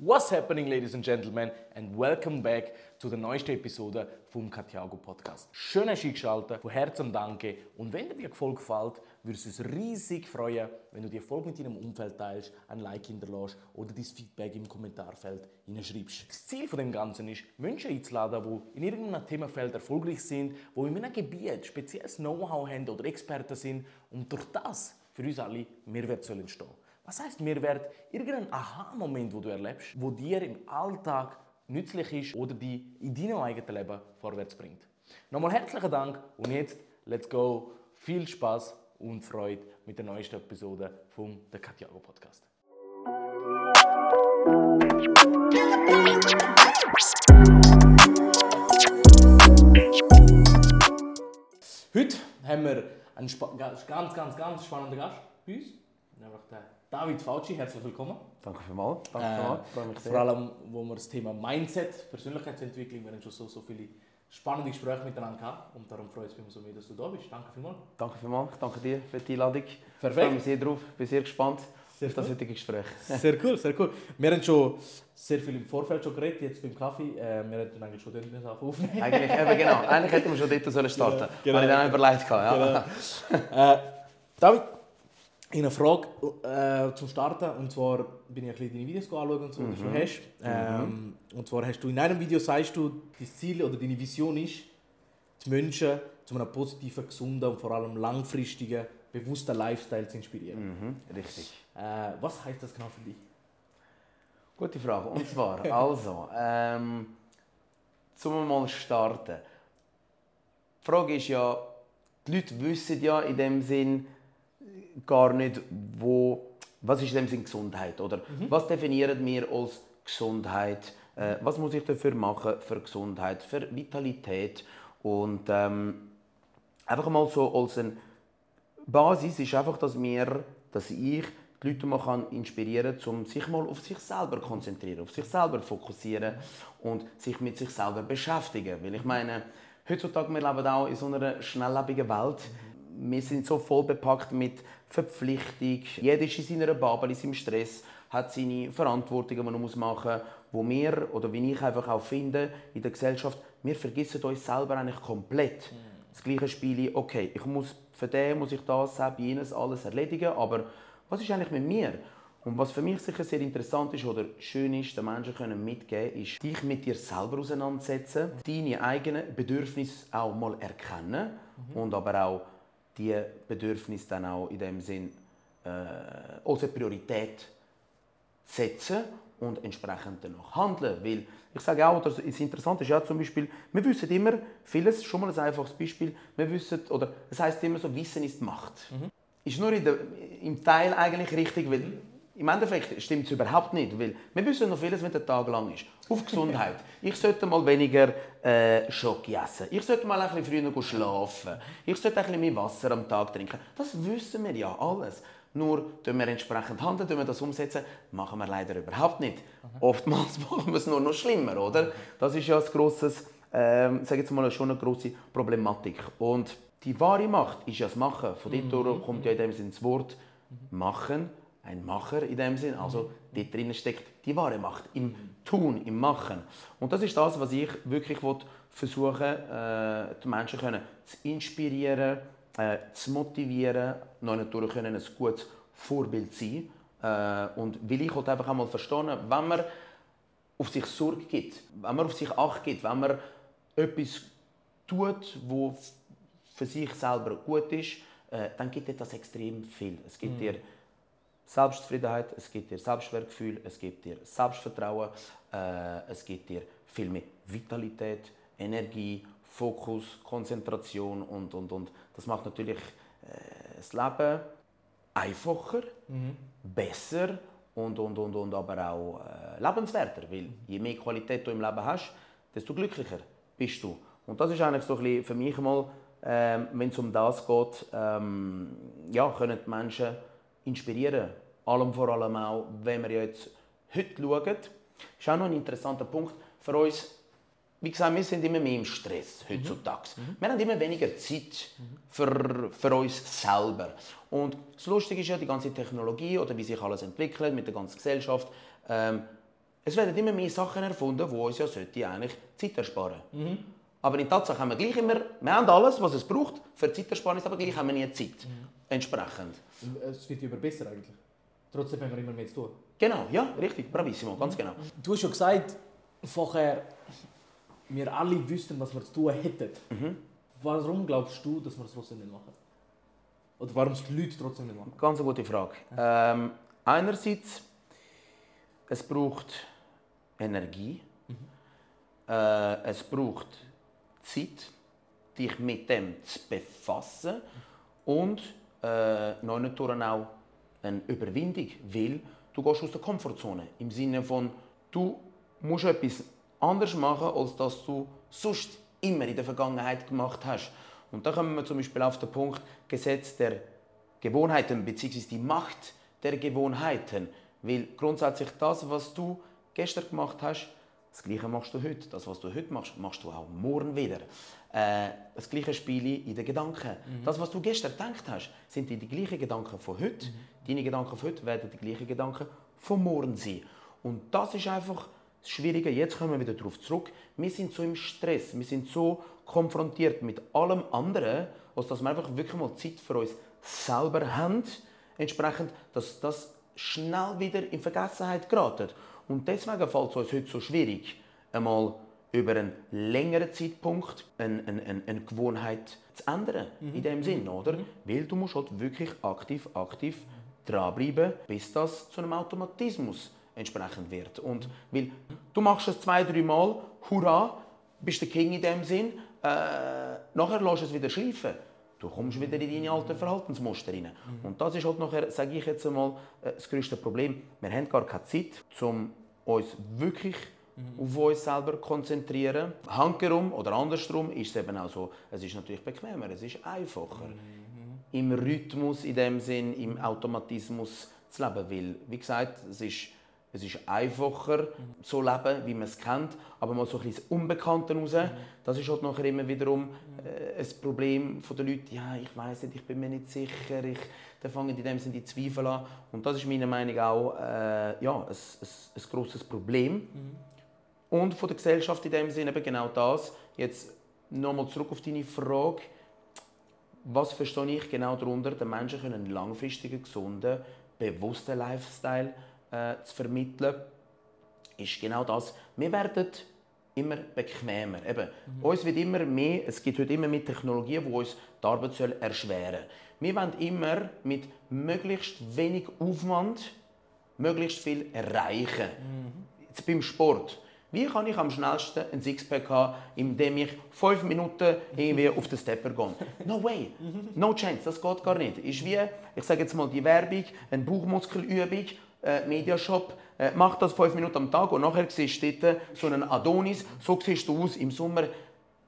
What's happening, ladies and gentlemen, and welcome back zu der neuesten Episode vom Katiago Podcast. Schön, dass du eingeschaltet, von Herzen danke. Und wenn dir die Folge gefällt, würde es uns riesig freuen, wenn du die Folge mit deinem Umfeld teilst, ein Like hinterlässt oder dein Feedback im Kommentarfeld hineinschreibst. Das Ziel von dem Ganzen ist, Menschen einzuladen, die in irgendeinem Themenfeld erfolgreich sind, die in einem Gebiet spezielles Know-how haben oder Experten sind und durch das für uns alle Mehrwert soll entstehen was heißt Mehrwert? Irgendein Aha-Moment, wo du erlebst, wo dir im Alltag nützlich ist oder die in deinem eigenen Leben vorwärts bringt. Nochmal herzlichen Dank und jetzt let's go. Viel Spaß und Freude mit der neuesten Episode vom The Katiago Podcast. Heute haben wir einen ganz, ganz, ganz spannenden Gast bei uns, nämlich den David Fauci, herzlich willkommen. Danke vielmals. Danke Äh, vielmals. Sehr. vor allem, wo wir das Thema Mindset, Persönlichkeitsentwicklung, wir haben schon so, so viele spannende Gespräche miteinander gehabt und darum freut es mich umso mehr, dass du da bist. Danke vielmals. Danke vielmals. Danke dir für die Einladung. Ich Perfekt. freue mich sehr drauf. Bin sehr gespannt Sehr auf das heutige Gespräch. Sehr cool, sehr cool. Wir haben schon sehr viel im Vorfeld schon geredet, jetzt beim Kaffee. Äh, wir hätten eigentlich schon dort aufnehmen. Eigentlich, eben genau. Eigentlich hätten wir schon dort sollen starten Genau, sollen. genau. Habe ich dann auch überlegt. gehabt, Ja. Äh, David, ich habe eine Frage äh, zum Starten. Und zwar bin ich ein bisschen deine Videos anschauen und so, die du hast. Ähm, Und zwar hast du in einem Video sagst du, dein Ziel oder deine Vision ist, die Menschen zu einem positiven, gesunden und vor allem langfristigen, bewussten Lifestyle zu inspirieren. Mhm, richtig. Äh, was heißt das genau für dich? Gute Frage. Und zwar, also, ähm, zum mal starten. Die Frage ist ja, die Leute wissen ja in dem Sinn gar nicht, wo, was ist in dem Sinn Gesundheit, oder? Was definieren wir als Gesundheit? Äh, was muss ich dafür machen für Gesundheit, für Vitalität? Und ähm, einfach mal so als eine Basis ist einfach, dass wir, dass ich die Leute mal kann inspirieren kann, um sich mal auf sich selber zu konzentrieren, auf sich selber fokussieren und sich mit sich selber beschäftigen. Weil ich meine, heutzutage wir leben auch in so einer schnelllebigen Welt. Wir sind so voll bepackt mit Verpflichtung. Jeder ist in seiner Bubble, in seinem Stress, hat seine Verantwortungen, die er muss machen muss, wo wir, oder wie ich einfach auch finde, in der Gesellschaft, wir vergessen uns selber eigentlich komplett das gleiche Spiel, okay, ich muss für den muss ich das, das, jenes, alles erledigen, aber was ist eigentlich mit mir? Und was für mich sicher sehr interessant ist oder schön ist, den Menschen können mitgeben, ist, dich mit dir selber auseinandersetzen, deine eigenen Bedürfnisse auch mal erkennen und aber auch die Bedürfnisse dann auch in dem Sinn äh, als eine Priorität setzen und entsprechend danach handeln. Weil ich sage auch, das ist interessant ist ja zum Beispiel, wir wissen immer vieles, schon mal ein einfaches Beispiel, wir wissen, oder es heißt immer so, Wissen ist Macht. Ist nur der, im Teil eigentlich richtig, weil im Endeffekt stimmt es überhaupt nicht, weil wir wissen noch vieles, wenn der Tag lang ist. Auf Gesundheit. Ich sollte mal weniger äh, Schoki essen. Ich sollte mal ein bisschen früher schlafen. Ich sollte ein bisschen mehr Wasser am Tag trinken. Das wissen wir ja alles. Nur tun wir entsprechend handeln, tun wir das umsetzen, machen wir leider überhaupt nicht. Oftmals machen wir es nur noch schlimmer, oder? Das ist ja ein grosses, ähm, sage jetzt mal schon eine grosse Problematik. Und die wahre Macht ist ja das Machen. Von dort kommt ja in dem Sinn das Wort Machen, ein Macher in dem Sinn. Also dort drinnen steckt die wahre Macht im Tun, im Machen. Und das ist das, was ich wirklich will versuchen, äh, die Menschen können zu inspirieren, äh, zu motivieren, natürlich können ein gutes Vorbild sein. Äh, und weil ich halt einfach einmal verstehen, wenn man auf sich Sorge gibt, wenn man auf sich Acht gibt, wenn man etwas tut, wo für sich selber gut ist, äh, dann gibt dir das extrem viel. Es gibt dir Selbstzufriedenheit, es gibt dir Selbstwertgefühl, es gibt dir Selbstvertrauen, äh, es gibt dir viel mehr Vitalität, Energie, Fokus, Konzentration und, und, und. Das macht natürlich äh, das Leben einfacher, besser und, und, und, und aber auch äh, lebenswerter. Weil je mehr Qualität du im Leben hast, desto glücklicher bist du. Und das ist eigentlich so ein bisschen für mich mal, ähm, wenn es um das geht, ähm, ja, können die Menschen inspirieren. Allem vor allem auch, wenn wir jetzt heute schauen, ist auch noch ein interessanter Punkt für uns. Wie gesagt, wir sind immer mehr im Stress heutzutage. Wir haben immer weniger Zeit für, für uns selber. Und das Lustige ist ja, die ganze Technologie oder wie sich alles entwickelt mit der ganzen Gesellschaft, ähm, Es werden immer mehr Sachen erfunden, die uns ja sollte eigentlich Zeit ersparen Aber in Tatsache haben wir gleich immer, wir haben alles, was es braucht für Zeitersparnis, aber gleich haben wir nie Zeit. Entsprechend. Es wird immer besser eigentlich. Trotzdem haben wir immer mehr zu tun. Genau, ja, richtig, bravissimo, ganz genau. Du hast schon gesagt, vorher, wir alle wüssten, was wir zu tun hätten. Warum glaubst du, dass wir es trotzdem nicht machen? Oder warum es die Leute trotzdem nicht machen? Ganz eine gute Frage. Ähm, einerseits, es braucht Energie, äh, es braucht Zeit, dich mit dem zu befassen und äh, noch nicht auch eine Überwindung, weil du gehst aus der Komfortzone. Im Sinne von, du musst etwas anders machen, als das du sonst immer in der Vergangenheit gemacht hast. Und da kommen wir zum Beispiel auf den Punkt Gesetz der Gewohnheiten bzw. die Macht der Gewohnheiten. Weil grundsätzlich das, was du gestern gemacht hast, das Gleiche machst du heute. Das, was du heute machst, machst du auch morgen wieder. Äh, das gleiche Spiel in den Gedanken. Das, was du gestern gedacht hast, sind die gleichen Gedanken von heute. Deine Gedanken von heute werden die gleichen Gedanken von morgen sein. Und das ist einfach das Schwierige. Jetzt kommen wir wieder darauf zurück. Wir sind so im Stress. Wir sind so konfrontiert mit allem anderen, als dass wir einfach wirklich mal Zeit für uns selber haben. Entsprechend, dass das schnell wieder in Vergessenheit geraten. Und deswegen fällt es uns heute so schwierig, einmal über einen längeren Zeitpunkt eine, eine, eine, eine Gewohnheit zu ändern. In dem Sinn, oder? Weil du musst halt wirklich aktiv, aktiv dranbleiben, bis das zu einem Automatismus entsprechend wird. Und weil du machst es zwei, drei Mal, hurra, bist der King in dem Sinn, äh, nachher lässt du es wieder schleifen. Du kommst wieder in deine alten Verhaltensmuster rein. Und das ist halt nachher, sage ich jetzt einmal, äh, das größte Problem. Wir haben gar keine Zeit, um uns wirklich auf uns selber konzentrieren. Handherum oder andersrum ist es eben auch so, es ist natürlich bequemer, es ist einfacher. Im Rhythmus, in dem Sinn, im Automatismus zu leben. Weil, wie gesagt, es ist, es ist einfacher, so leben, wie man es kennt, aber mal so ein bisschen Unbekannte raus, das ist halt nachher immer wiederum äh, ein Problem der Leute, ja, ich weiß nicht, ich bin mir nicht sicher, ich, dann fangen in dem Sinne die Zweifel an. Und das ist meiner Meinung nach auch äh, ja, ein, ein, ein grosses Problem. Und von der Gesellschaft in dem Sinne eben genau das. Jetzt nochmal zurück auf deine Frage. Was verstehe ich genau darunter? Den Menschen können einen langfristigen, gesunden, bewussten Lifestyle äh, zu vermitteln, ist genau das. Wir werden immer bequemer. Eben, Uns wird immer mehr, es gibt heute immer mehr Technologien, die uns die Arbeit soll erschweren Wir wollen immer mit möglichst wenig Aufwand möglichst viel erreichen. Jetzt beim Sport. Wie kann ich am schnellsten ein Sixpack haben, indem ich fünf Minuten irgendwie auf den Stepper gehe? No way. No chance. Das geht gar nicht. Ist wie, ich sage jetzt mal die Werbung, eine Bauchmuskelübung, äh, Mediashop, äh, mach das fünf Minuten am Tag und nachher siehst du dort so einen Adonis, so siehst du aus im Sommer.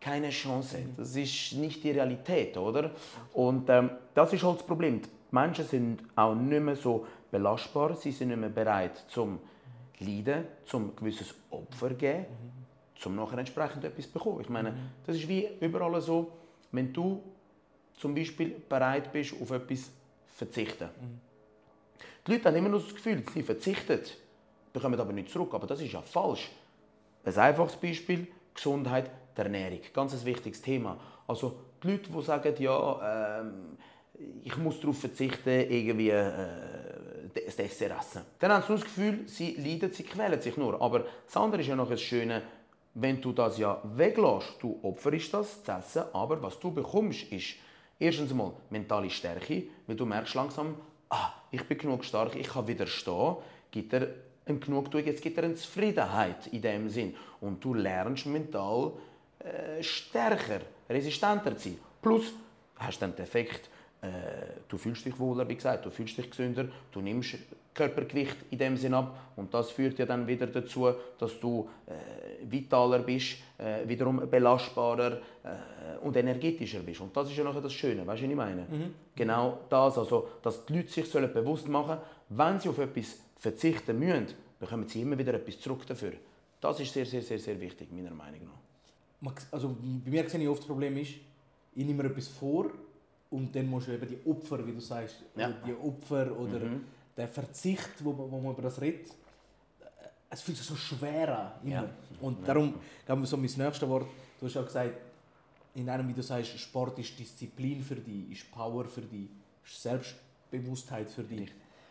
Keine Chance. Das ist nicht die Realität, oder? Und ähm, das ist halt das Problem. Die Menschen sind auch nicht mehr so belastbar, sie sind nicht mehr bereit zum Leiden, zum gewisses Opfer geben, zum nachher entsprechend etwas zu bekommen. Ich meine, das ist wie überall so, wenn du zum Beispiel bereit bist, auf etwas zu verzichten. Die Leute haben immer noch das Gefühl, sie verzichten, bekommen aber nichts zurück. Aber das ist ja falsch. Ein einfaches Beispiel, Gesundheit, die Ernährung. Ganz ein wichtiges Thema. Also die Leute, die sagen, ja, ähm, ich muss darauf verzichten, irgendwie äh, das Dessert essen. Dann haben sie das Gefühl, sie leiden, sie quälen sich nur. Aber das andere ist ja noch das Schöne, wenn du das ja weglässt, du opferst das zu essen, aber was du bekommst, ist erstens einmal mentale Stärke, weil du merkst langsam, ah, ich bin genug stark, ich kann widerstehen, gibt er eine Genugtuung, jetzt gibt er eine Zufriedenheit in dem Sinn. Und du lernst mental äh, stärker, resistenter zu sein. Plus hast dann den Effekt, äh, du fühlst dich wohler, wie gesagt, du fühlst dich gesünder, du nimmst Körpergewicht in dem Sinn ab und das führt ja dann wieder dazu, dass du äh, vitaler bist, äh, wiederum belastbarer äh, und energetischer bist. Und das ist ja nachher das Schöne, weißt du, was ich meine? Genau das, also, dass die Leute sich sollen bewusst machen wenn sie auf etwas verzichten müssen, bekommen sie immer wieder etwas zurück dafür. Das ist sehr, sehr, sehr, sehr wichtig, meiner Meinung nach. Also bei mir sehe ich oft das Problem ist, ich nehme mir etwas vor und dann musst du eben die Opfer, wie du sagst, Ja. oder die Opfer oder Mhm. Der Verzicht, wo, man- wo man über das redet, es fühlt sich so schwer an, immer. Ja. Und darum, glaube ich, so mein nächstes Wort, du hast ja gesagt, in einem, du sagst, Sport ist Disziplin für dich, ist Power für dich, ist Selbstbewusstheit für dich.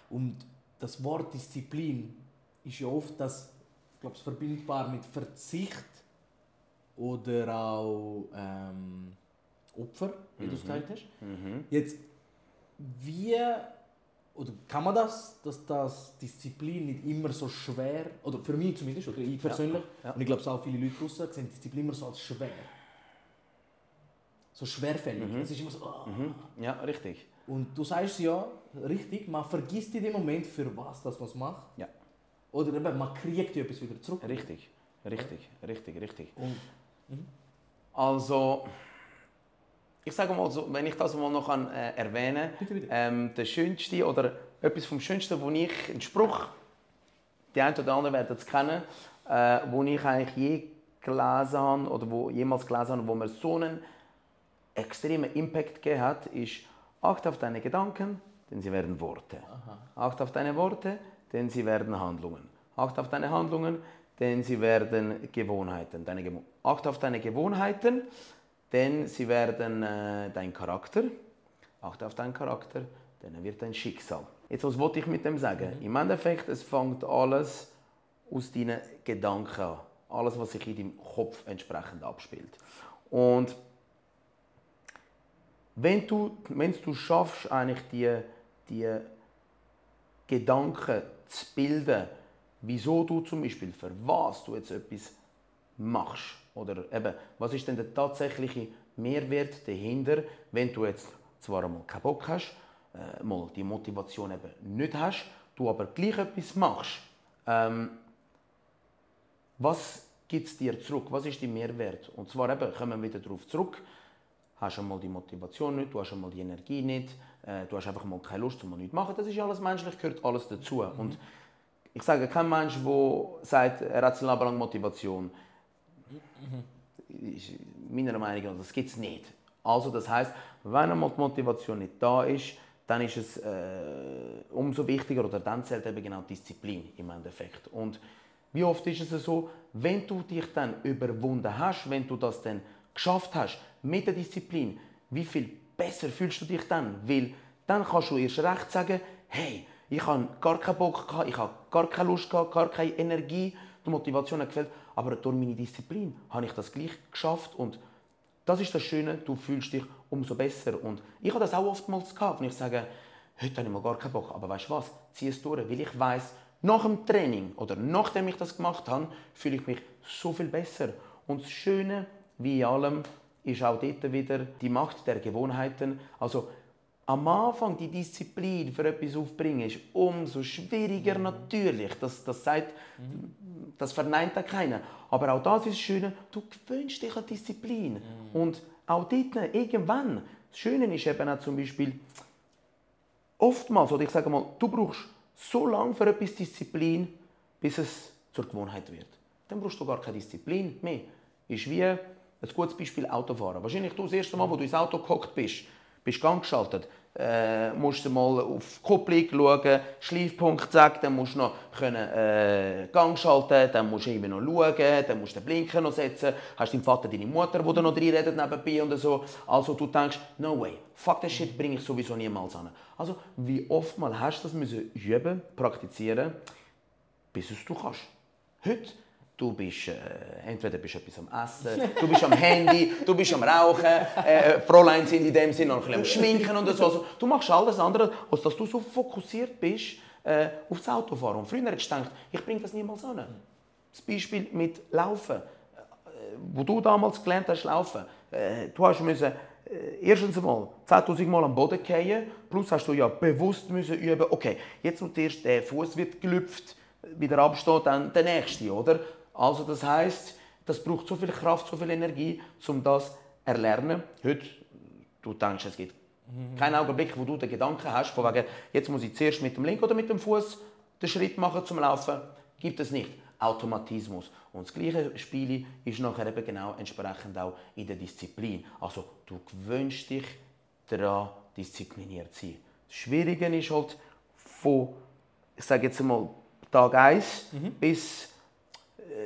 Und das Wort Disziplin ist ja oft das, ich glaube, verbindbar mit Verzicht oder auch ähm, Opfer, wie du es gesagt hast. Jetzt, wie oder kann man das, dass das Disziplin nicht immer so schwer, oder für mich zumindest, oder ich persönlich, ja. und ich glaube, auch viele Leute draussen sehen Disziplin immer so als schwer. So schwerfällig. Es ist immer so, ah. Mhm. Ja, richtig. Und du sagst ja, richtig, man vergisst in dem Moment, für was das man es macht. Ja. Oder eben, man kriegt ja etwas wieder zurück. Richtig, richtig, richtig, richtig. Und, Also, ich sage mal so, wenn ich das mal noch kann, äh, erwähnen Bitte, bitte. Ähm, der schönste oder etwas vom Schönsten, wo ich, ein Spruch, die einen oder anderen werden es kennen, äh, wo ich eigentlich je gelesen habe oder wo jemals gelesen habe, wo mir so einen extremen Impact gegeben hat, ist Acht auf deine Gedanken, denn sie werden Worte. Acht auf deine Worte, denn sie werden Handlungen. Acht auf deine Handlungen, denn sie werden Gewohnheiten. Deine Gewo Acht auf deine Gewohnheiten, denn sie werden äh, dein Charakter. Achte auf deinen Charakter, denn er wird dein Schicksal. Jetzt, was wollte ich mit dem sagen? Im Endeffekt, es fängt alles aus deinen Gedanken an. Alles, was sich in deinem Kopf entsprechend abspielt. Und wenn du, wenn du schaffst, eigentlich die, die Gedanken zu bilden, wieso du zum Beispiel, für was du jetzt etwas machst, oder eben, was ist denn der tatsächliche Mehrwert dahinter, wenn du jetzt zwar einmal keinen Bock hast, äh, mal die Motivation eben nicht hast, du aber gleich etwas machst, ähm, was gibt es dir zurück? Was ist dein Mehrwert? Und zwar eben, kommen wir wieder darauf zurück, hast einmal die Motivation nicht, du hast einmal die Energie nicht, äh, du hast einfach mal keine Lust, um nichts zu machen. Das ist alles menschlich, gehört alles dazu. Und ich sage, kein Mensch, der sagt, er hat sein Leben lang Motivation, ist meiner Meinung nach, das gibt es nicht. Also das heißt, wenn einmal die Motivation nicht da ist, dann ist es äh, umso wichtiger oder dann zählt eben genau Disziplin im Endeffekt. Und wie oft ist es so, wenn du dich dann überwunden hast, wenn du das dann geschafft hast mit der Disziplin, wie viel besser fühlst du dich dann? Weil dann kannst du erst recht sagen, hey, ich habe gar keinen Bock ich habe gar keine Lust gar keine Energie, die Motivation hat gefällt, aber durch meine Disziplin habe ich das gleich geschafft und das ist das Schöne, du fühlst dich umso besser. Und ich habe das auch oftmals gehabt, wenn ich sage, heute habe ich mal gar keinen Bock, aber weißt du was, zieh es durch, weil ich weiß, nach dem Training oder nachdem ich das gemacht habe, fühle ich mich so viel besser. Und das Schöne, wie in allem, ist auch dort wieder die Macht der Gewohnheiten. Also am Anfang die Disziplin für etwas aufbringen ist umso schwieriger natürlich. Das, das, sagt, das verneint da keiner. Aber auch das ist das Schöne, du gewöhnst dich an Disziplin. Und auch dort, irgendwann, das Schöne ist eben auch zum Beispiel, oftmals, oder ich sage mal, du brauchst so lange für etwas Disziplin, bis es zur Gewohnheit wird. Dann brauchst du gar keine Disziplin mehr. Ist wie ein gutes Beispiel Autofahren. Wahrscheinlich du das erste Mal, wo du ins Auto gehockt bist, bist Gang geschaltet, äh, musst du mal auf die Kupplung schauen, Schleifpunkt sagen, dann musst du noch können, äh, Gang schalten, dann musst du immer noch schauen, dann musst du den Blinker noch setzen, hast deinen Vater, deine Mutter, die da noch reinredet nebenbei und so. Also du denkst, no way, fuck that shit bringe ich sowieso niemals an. Also wie oft mal hast du das müssen üben, praktizieren, bis es du kannst. Heute Du bist, äh, entweder bist du etwas am Essen, du bist am Handy, du bist am Rauchen, äh, Fräulein sind in dem Sinne noch ein bisschen am Schminken und so. Also, du machst alles andere, als dass du so fokussiert bist äh, auf das Autofahren. Und früher hättest du gedacht, ich bringe das niemals an. Das Beispiel mit Laufen. Äh, wo du damals gelernt hast, laufen. Äh, du hast müssen, äh, erstens einmal 10.000 Mal am Boden fallen, plus hast du ja bewusst müssen üben, okay, jetzt und erst der Fuß gelüpft, wieder absteht, dann der nächste, oder? Also das heißt, das braucht so viel Kraft, so viel Energie, um das zu erlernen. Heute, du denkst, es gibt keinen Augenblick, wo du den Gedanken hast, von wegen, jetzt muss ich zuerst mit dem linken oder mit dem Fuß den Schritt machen zum Laufen. Gibt es nicht. Automatismus. Und das gleiche Spiel ist nachher eben genau entsprechend auch in der Disziplin. Also du gewöhnst dich daran, diszipliniert zu sein. Das Schwierige ist halt von, ich sage jetzt einmal, Tag 1 bis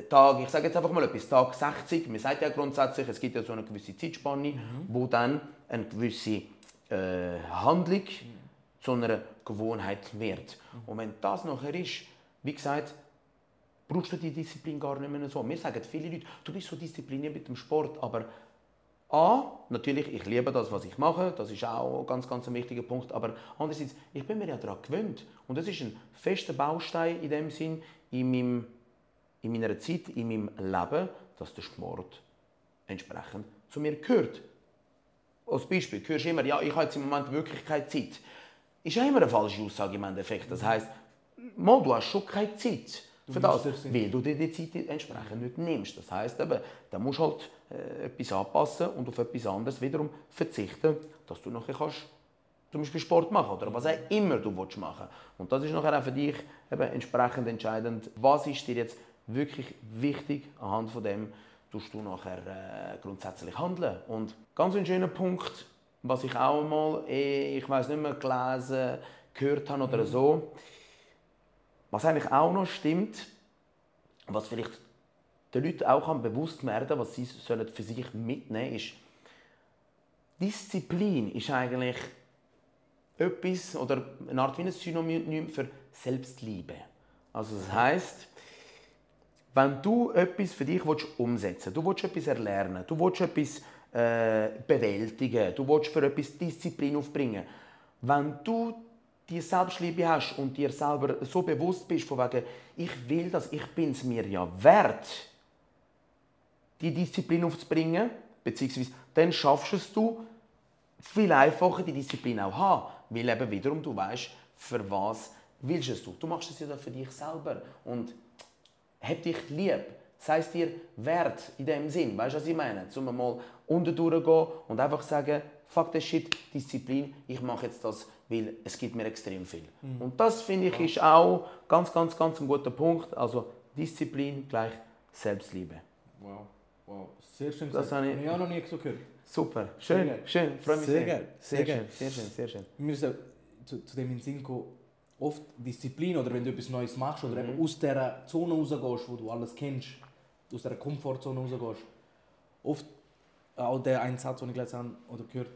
Tag, ich sage jetzt einfach mal etwas, Tag 60, man sagt ja grundsätzlich, es gibt ja so eine gewisse Zeitspanne, mhm. wo dann eine gewisse äh, Handlung zu einer Gewohnheit wird. Mhm. Und wenn das nachher ist, wie gesagt, brauchst du die Disziplin gar nicht mehr so. Mir sagen viele Leute, du bist so diszipliniert mit dem Sport, aber A, natürlich, ich liebe das, was ich mache, das ist auch ein ganz, ganz ein wichtiger Punkt, aber andererseits, ich bin mir ja daran gewöhnt und das ist ein fester Baustein in dem Sinn in, meinem, in meiner Zeit, in meinem Leben, dass der Sport entsprechend zu mir gehört. Als Beispiel, du hörst immer, ja, ich habe jetzt im Moment wirklich keine Zeit. Ist ja immer eine falsche Aussage im Endeffekt. Das heisst, mal, du hast schon keine Zeit für das, weil du dir die Zeit entsprechend nicht nimmst. Das heisst eben, da musst du halt äh, etwas anpassen und auf etwas anderes wiederum verzichten, dass du nachher kannst zum Beispiel Sport machen oder was auch immer du machen willst. Und das ist nachher auch für dich eben entsprechend entscheidend, was ist dir jetzt wirklich wichtig, anhand von dem tust du nachher äh, grundsätzlich handeln. Und ganz ein schöner Punkt, was ich auch mal, eh, ich weiß nicht mehr, gelesen, gehört habe oder mhm. so, was eigentlich auch noch stimmt, was vielleicht den Leuten auch bewusst werden was sie sollen für sich mitnehmen ist, Disziplin ist eigentlich etwas oder eine Art wie ein Synonym für Selbstliebe. Also das heißt, wenn du etwas für dich umsetzen willst, du willst etwas erlernen, du willst etwas äh, bewältigen, du willst für etwas Disziplin aufbringen, wenn du die Selbstliebe hast und dir selber so bewusst bist, von wegen, ich will das, ich bin es mir ja wert, die Disziplin aufzubringen, beziehungsweise dann schaffst du es viel einfacher, die Disziplin auch haben, weil eben wiederum du weißt, für was willst du es du. Du machst es ja für dich selber und hab dich lieb, sei es dir wert in dem Sinn, weißt du, was ich meine? Zum mal unten durchgehen und einfach sagen, fuck the shit, Disziplin, ich mache jetzt das weil es gibt mir extrem viel. Mhm. Und das finde ich ist auch ganz, ganz, ganz ein guter Punkt. Also Disziplin gleich Selbstliebe. Wow, wow, sehr schön. Das habe ich, auch noch nie so gehört. Super, schön, schön, freue mich sehr. Sehr sehr, sehr, schön, sehr schön, sehr schön. Mir ist zu, zu dem in Sinn gekommen, oft Disziplin oder wenn du etwas Neues machst oder mhm. eben aus dieser Zone rausgehst, wo du alles kennst, aus dieser Komfortzone rausgehst, oft auch der ein Satz, den ich gelesen habe oder gehört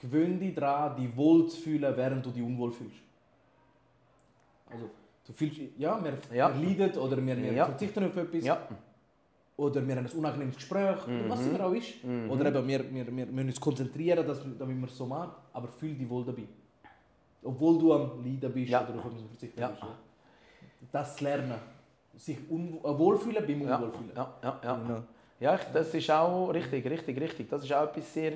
gewöhn dich daran, dich wohl zu fühlen, während du dich unwohl fühlst. Also, du fühlst, ja, wir, ja. wir leiden oder wir, wir ja. verzichten auf etwas. Ja. Oder wir haben ein unangenehmes Gespräch, mhm. was immer auch ist. Mhm. Oder eben, wir, wir, wir müssen uns konzentrieren, dass, damit wir es so machen, aber fühl dich wohl dabei. Obwohl du am Leiden bist ja. oder auf etwas verzichten ja. bist. Das zu lernen. Sich wohlfühlen beim Unwohlfühlen. Ja, ja, ja. ja. ja das ist auch richtig, richtig, richtig. Das ist auch etwas sehr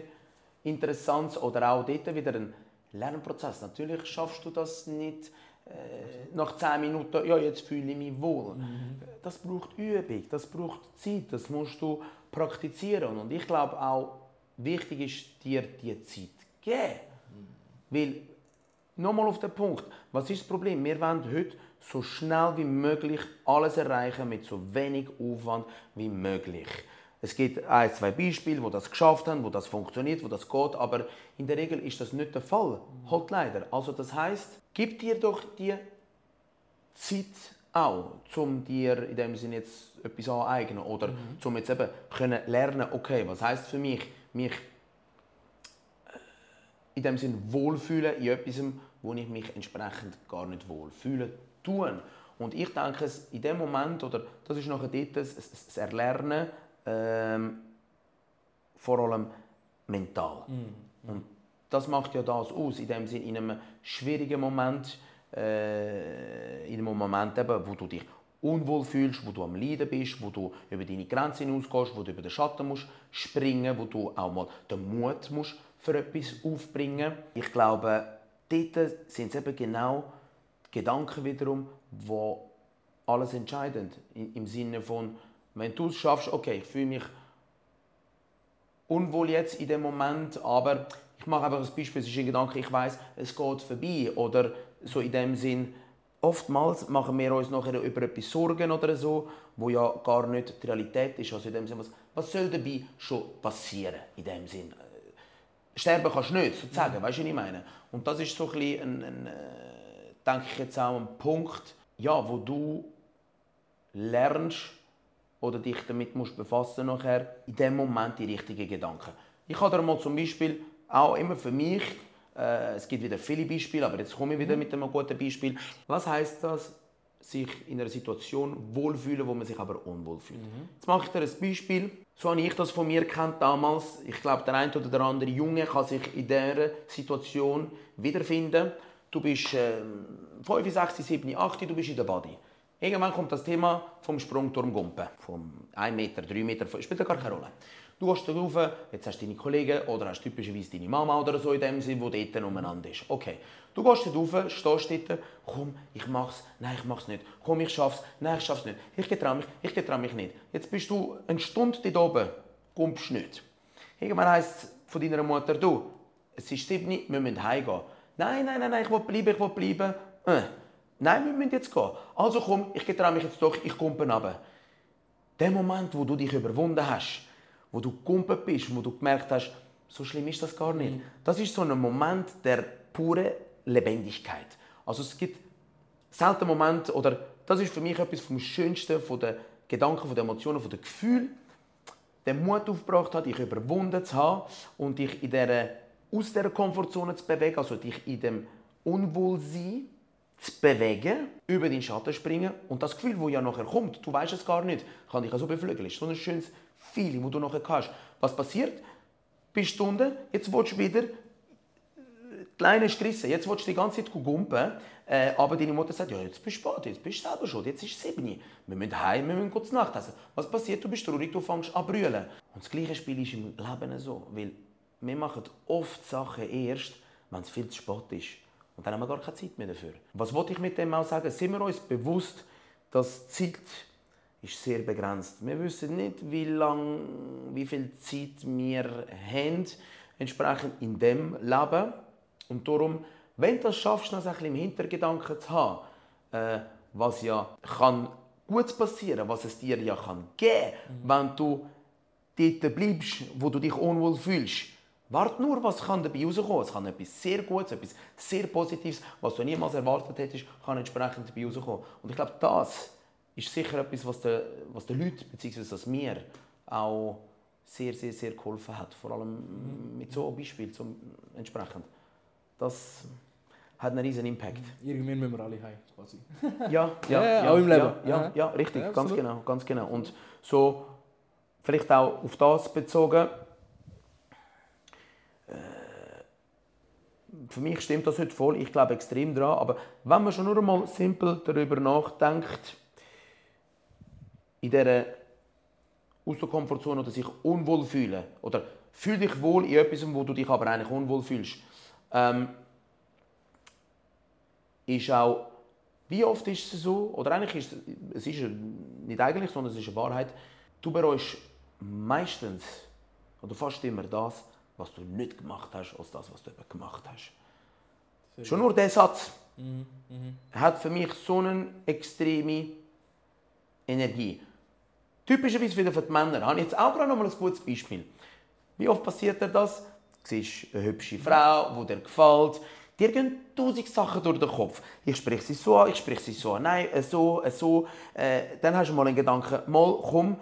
Interessantes oder auch dort wieder ein Lernprozess. Natürlich schaffst du das nicht äh, nach 10 Minuten, ja, jetzt fühle ich mich wohl. Mhm. Das braucht Übung, das braucht Zeit, das musst du praktizieren. Und ich glaube auch, wichtig ist dir die Zeit geben. Mhm. Weil, nochmal auf den Punkt, was ist das Problem? Wir wollen heute so schnell wie möglich alles erreichen mit so wenig Aufwand wie möglich. Es gibt ein, zwei Beispiele, wo das geschafft haben, wo das funktioniert, wo das geht, aber in der Regel ist das nicht der Fall. Halt leider. Also das heißt, gib dir doch die Zeit auch, um dir in dem Sinne jetzt etwas aneignen oder mhm. um jetzt eben können lernen, okay, was heißt für mich, mich in dem Sinne wohlfühlen in etwas, wo ich mich entsprechend gar nicht wohlfühle tun. Und ich denke, in dem Moment, oder das ist nachher dort das, das Erlernen, ähm, vor allem mental. Mhm. Und das macht ja das aus, in dem Sinne, in einem schwierigen Moment, äh, in einem Moment, eben, wo du dich unwohl fühlst, wo du am Leiden bist, wo du über deine Grenzen hinausgehst, wo du über den Schatten musst springen, wo du auch mal den Mut musst für etwas aufbringen. Ich glaube, dort sind es eben genau die Gedanken wiederum, die alles entscheidend im Sinne von wenn du es schaffst, okay, ich fühle mich unwohl jetzt in dem Moment, aber ich mache einfach ein Beispiel, es ist ein Gedanke, ich weiß, es geht vorbei oder so in dem Sinn, oftmals machen wir uns nachher über etwas Sorgen oder so, wo ja gar nicht die Realität ist. Also in dem Sinn, was, was soll dabei schon passieren in dem Sinn? Sterben kannst du nicht, sozusagen, mhm. weißt du, was ich meine? Und das ist so ein, bisschen ein, ein, äh, denke ich jetzt auch ein Punkt, ja, wo du lernst oder dich damit musst befassen nachher, in dem Moment die richtigen Gedanken. Ich habe da mal zum Beispiel auch immer für mich, äh, es gibt wieder viele Beispiele, aber jetzt komme ich wieder mit einem guten Beispiel. Was heißt das, sich in einer Situation wohlfühlen, wo man sich aber unwohl fühlt? Mhm. Jetzt mache ich dir ein Beispiel. So habe ich das von mir kennt damals. Ich glaube, der eine oder der andere Junge kann sich in dieser Situation wiederfinden. Du bist äh, 5, 6, 7, 8, du bist in der Body. Irgendwann kommt das Thema vom Sprungturm Gumpen. Vom 1 Meter, 3 Meter, spielt gar keine Rolle. Du gehst rauf, jetzt hast du deine Kollegen oder hast typischerweise deine Mama oder so in dem Sinn, die dort umeinander ist. Okay, du gehst da rauf, stehst dort, komm, ich mach's, nein, ich mach's nicht, komm, ich schaff's, nein, ich schaff's nicht, ich getraue mich, ich getraue mich nicht. Jetzt bist du eine Stunde dort oben, kommst nicht. Irgendwann heisst es von deiner Mutter, du, es ist 7 Uhr, wir müssen heimgehen. Nein, nein, nein, nein, ich will bleiben, ich will bleiben. Äh. Nein, wir müssen jetzt gehen. Also komm, ich getraue mich jetzt doch, ich komme runter. Der Moment, wo du dich überwunden hast, wo du gekumpelt bist, wo du gemerkt hast, so schlimm ist das gar nicht. Mhm. Das ist so ein Moment der puren Lebendigkeit. Also es gibt selten Momente, oder das ist für mich etwas vom Schönsten von den Gedanken, von den Emotionen, von den Gefühlen, den Mut aufgebracht hat, dich überwunden zu haben und dich in der, aus dieser Komfortzone zu bewegen, also dich in dem Unwohlsein zu bewegen, über den Schatten springen und das Gefühl, das ja nachher kommt, du weißt es gar nicht, kann dich also beflügeln. Ist so ein schönes Feeling, das du nachher hast. Was passiert? Bist Stunde, jetzt willst du wieder die Leine ist. Jetzt willst du die ganze Zeit gumpen, äh, aber deine Mutter sagt, ja, jetzt bist du spät, jetzt bist du selber schon, jetzt ist es 7 Wir müssen heim, wir müssen kurz Nacht essen. Was passiert? Du bist traurig, du fängst an brüllen. Und das gleiche Spiel ist im Leben so, weil wir machen oft Sachen erst, wenn es viel zu spät ist. Und dann haben wir gar keine Zeit mehr dafür. Was wollte ich mit dem auch sagen? Sind wir uns bewusst, dass Zeit ist sehr begrenzt. Wir wissen nicht, wie lang, wie viel Zeit wir haben, entsprechend in dem Leben. Und darum, wenn du es schaffst, das ein bisschen im Hintergedanken zu haben, äh, was ja kann gut passieren, was es dir ja kann geben, mhm. wenn du dort bleibst, wo du dich unwohl fühlst, Warte nur, was kann dabei rauskommen. Es kann etwas sehr Gutes, etwas sehr Positives, was du niemals erwartet hättest, kann entsprechend dabei rauskommen. Und ich glaube, das ist sicher etwas, was den, was den Leuten, bzw. mir, auch sehr, sehr, sehr geholfen hat. Vor allem mit so einem Beispiel zum, entsprechend. Das hat einen riesen Impact. Irgendwie müssen wir alle heim, quasi. ja, ja, ja, ja, auch im Leben. Ja, ja, ja richtig, ja, ganz genau, ganz genau. Und so, vielleicht auch auf das bezogen, für mich stimmt das heute voll, ich glaube extrem daran, aber wenn man schon nur einmal simpel darüber nachdenkt, in dieser aus der Komfortzone oder sich unwohl fühlen oder fühl dich wohl in etwas, wo du dich aber eigentlich unwohl fühlst, ähm, ist auch, wie oft ist es so, oder eigentlich ist es ist nicht eigentlich, sondern es ist eine Wahrheit, du bereust meistens oder fast immer das, was du nicht gemacht hast, als das, was du eben gemacht hast. Sehr Schon nur der Satz mhm. Mhm. hat für mich so eine extreme Energie. Typischerweise wieder für die Männer. Habe ich jetzt auch gerade noch mal ein gutes Beispiel. Wie oft passiert dir das? Du siehst eine hübsche Frau, die dir gefällt. Dir gehen tausend Sachen durch den Kopf. Ich spreche sie so an, ich spreche sie so an. Nein, so, so. Äh, dann hast du mal einen Gedanken, mal komm,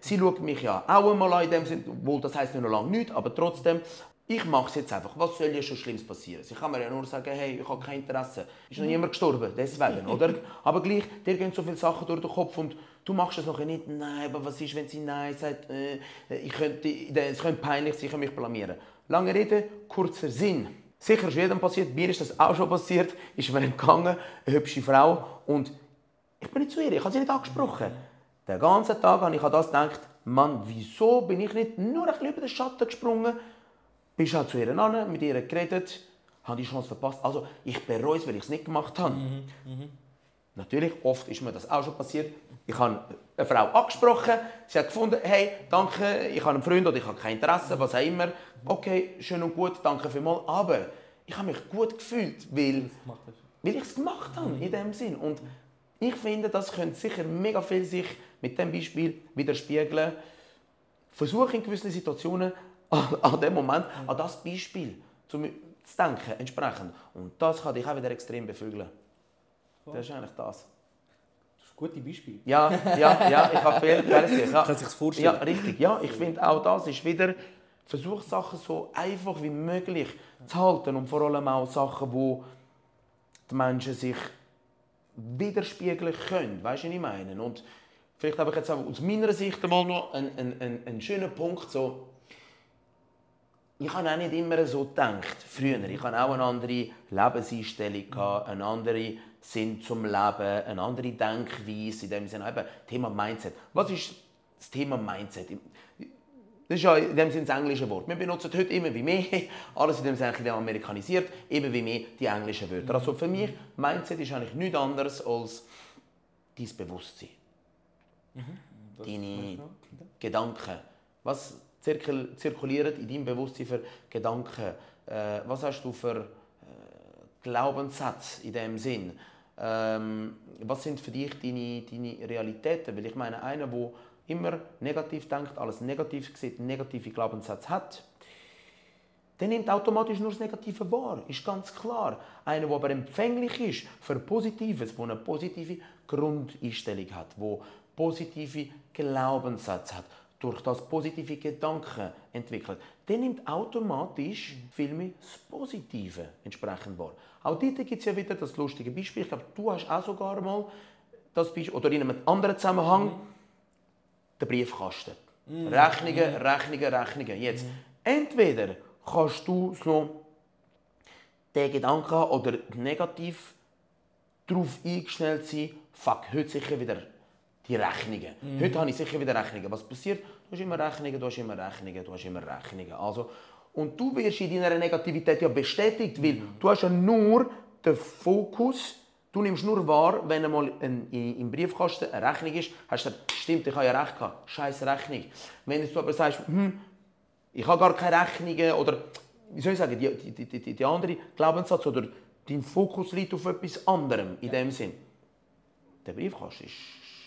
Sie schaut mich ja auch einmal an, in dem Sinne, wohl das heisst nicht noch lange nichts, aber trotzdem, ich mache es jetzt einfach. Was soll ja schon Schlimmes passieren? Ich kann mir ja nur sagen, hey, ich habe kein Interesse. Ist noch niemand gestorben, deswegen, oder? Aber gleich, dir gehen so viele Sachen durch den Kopf und du machst es nachher nicht. Nein, aber was ist, wenn sie Nein sagt? Äh, ich könnte, es könnte peinlich sein, ich mich blamieren. Lange Rede, kurzer Sinn. Sicher ist jedem passiert, mir ist das auch schon passiert, ist mir entgangen, eine hübsche Frau und ich bin nicht zu ihr, ich habe sie nicht angesprochen. Den ganzen Tag habe ich an das gedacht, Mann, wieso bin ich nicht nur ein bisschen über den Schatten gesprungen? Bist halt zu ihr an, mit ihr geredet, habe die Chance verpasst. Also ich bereue es, weil ich es nicht gemacht habe. Mhm, mh. Natürlich, oft ist mir das auch schon passiert. Ich habe eine Frau angesprochen, sie hat gefunden, hey, danke, ich habe einen Freund oder ich habe kein Interesse, was auch immer. Okay, schön und gut, danke vielmals. Aber ich habe mich gut gefühlt, weil, weil ich es gemacht habe, in dem Sinn. Und ich finde, das könnte sicher mega viel sich mit dem Beispiel widerspiegeln. Versuche in gewissen Situationen an, dem Moment, an das Beispiel zu, zu denken, entsprechend. Und das kann dich auch wieder extrem beflügeln. Das ist eigentlich das. Gute Beispiel. Ja, ja, ja, ich habe viel gelesen. Ja, Kann sich vorstellen? Ja, richtig. Ja, ich finde auch das ist wieder versuch Sachen so einfach wie möglich zu halten und vor allem auch Sachen, wo die Menschen sich widerspiegeln können. Weißt du, was ich meine? Und vielleicht habe ich jetzt auch aus meiner Sicht einmal noch einen, einen, einen, einen schönen Punkt. So, ich habe auch nicht immer so gedacht, früher. Ich hatte auch eine andere Lebenseinstellung, gehabt, einen anderen Sinn zum Leben, eine andere Denkweise, in dem Sinne eben Thema Mindset. Was ist das Thema Mindset? Das ist ja in dem Sinne das englische Wort. Wir benutzen heute immer wie mehr, alles in dem Sinne amerikanisiert, immer wie mehr die englischen Wörter. Also für mich, Mindset ist eigentlich nichts anderes als dein Bewusstsein. Deine Gedanken. Was zirkul zirkulieren in deinem Bewusstsein für Gedanken? Äh, was hast du für äh, Glaubenssätze in dem Sinn? Ähm, was sind für dich deine, deine Realitäten? Weil ich meine, einer, der immer negativ denkt, alles negativ sieht, negative Glaubenssätze hat, der nimmt automatisch nur das Negative wahr. Ist ganz klar. Einer, der aber empfänglich ist für Positives, der eine positive Grundeinstellung hat, der positive Glaubenssätze hat, durch das positive Gedanken entwickelt, der nimmt automatisch viel mehr das Positive entsprechend wahr. Auch dort gibt es ja wieder das lustige Beispiel. Ich glaube, du hast auch sogar mal das Beispiel, oder in einem anderen Zusammenhang, den Briefkasten. Rechnungen, Rechnungen, Rechnungen. Jetzt, entweder kannst du so den Gedanken haben oder negativ darauf eingestellt sein, fuck, heute sicher wieder die Rechnungen. Heute habe ich sicher wieder Rechnungen. Was passiert? Du hast immer Rechnungen, du hast immer Rechnungen, du hast immer Rechnungen. Also, und du wirst in deiner Negativität ja bestätigt, weil du hast ja nur den Fokus, du nimmst nur wahr, wenn einmal ein, im Briefkasten eine Rechnung ist, hast du gesagt, stimmt, ich habe ja recht gehabt, scheiß Rechnung. Wenn du aber sagst, hm, ich habe gar keine Rechnungen oder wie soll ich sagen, die, die, die, die, andere Glaubenssatz oder dein Fokus liegt auf etwas anderem in dem Sinn. Der Briefkasten ist,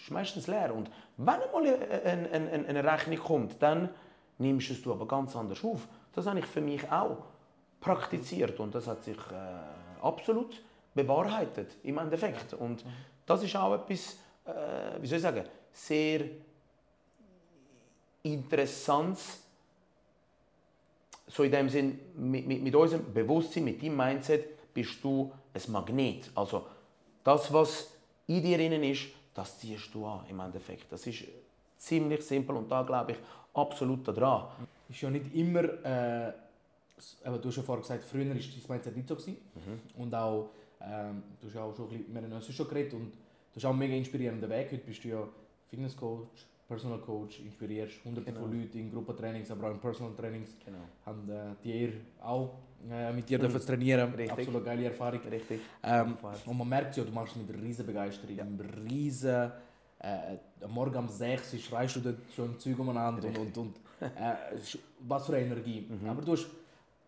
ist meistens leer und wenn einmal eine, eine, eine Rechnung kommt, dann nimmst du es aber ganz anders auf. Das habe ich für mich auch praktiziert und das hat sich äh, absolut bewahrheitet im Endeffekt. Und das ist auch etwas, äh, wie soll ich sagen, sehr interessantes so in dem Sinn, mit, mit, mit unserem Bewusstsein, mit deinem Mindset, bist du ein Magnet. Also das, was in dir innen ist, das ziehst du an im Endeffekt. Das ist ziemlich simpel und da glaube ich absolut daran. Ist ja nicht immer, äh, aber du hast ja vorher gesagt, früher war dein Mindset nicht so. Gewesen. Und auch, ähm, du hast ja auch schon ein bisschen, haben ja schon geredet und du hast auch einen mega inspirierenden Weg. Heute bist du ja Fitnesscoach, Personal Coach, inspirierst hunderte von Leuten in Gruppentrainings, aber auch in Personal Trainings. Genau. Haben äh, die Ehre auch äh, mit dir dürfen trainieren. Richtig. Absolut geile Erfahrung. Richtig. Ähm, und man merkt ja, du machst es mit riesen Begeisterung, mit riesen... Äh, am Morgen um 6 Uhr schreist du dort schon Zeug umeinander und, und, und äh, was für eine Energie. Aber du hast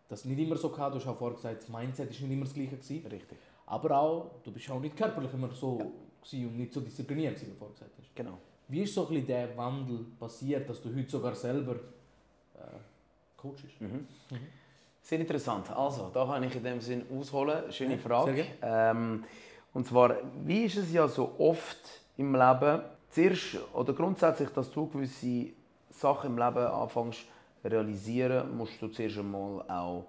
das nicht immer so gehabt, du hast auch vorher gesagt, das Mindset ist nicht immer das gleiche gewesen. Richtig. Aber auch, du bist auch nicht körperlich immer so gewesen und nicht so diszipliniert, wie du vorher gesagt hast. Genau. Wie ist so ein bisschen der Wandel passiert, dass du heute sogar selber äh, coachst? Sehr interessant. Also, da kann ich in dem Sinn ausholen. Schöne Frage. Ähm, und zwar, wie ist es ja so oft im Leben, zuerst oder grundsätzlich, dass du gewisse Sachen im Leben anfängst zu realisieren, musst du zuerst einmal auch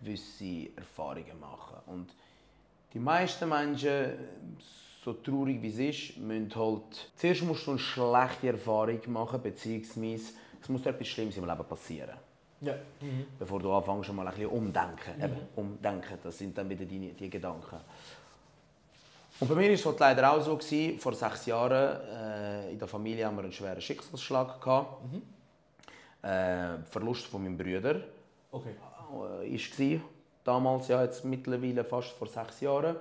gewisse Erfahrungen machen. Und die meisten Menschen, so traurig wie es ist, müssen halt... Zuerst musst du eine schlechte Erfahrung machen, beziehungsweise es muss etwas Schlimmes im Leben passieren Ja. bevor du anfängst, schon mal ein bisschen umdenken. Eben, umdenken, das sind dann wieder die, die Gedanken. Und bei mir war es halt leider auch so, gewesen, vor sechs Jahren äh, in der Familie haben wir einen schweren Schicksalsschlag. Gehabt. Äh, Verlust von meinem Bruder Okay. äh, ist gsi. damals, ja jetzt mittlerweile fast vor sechs Jahren.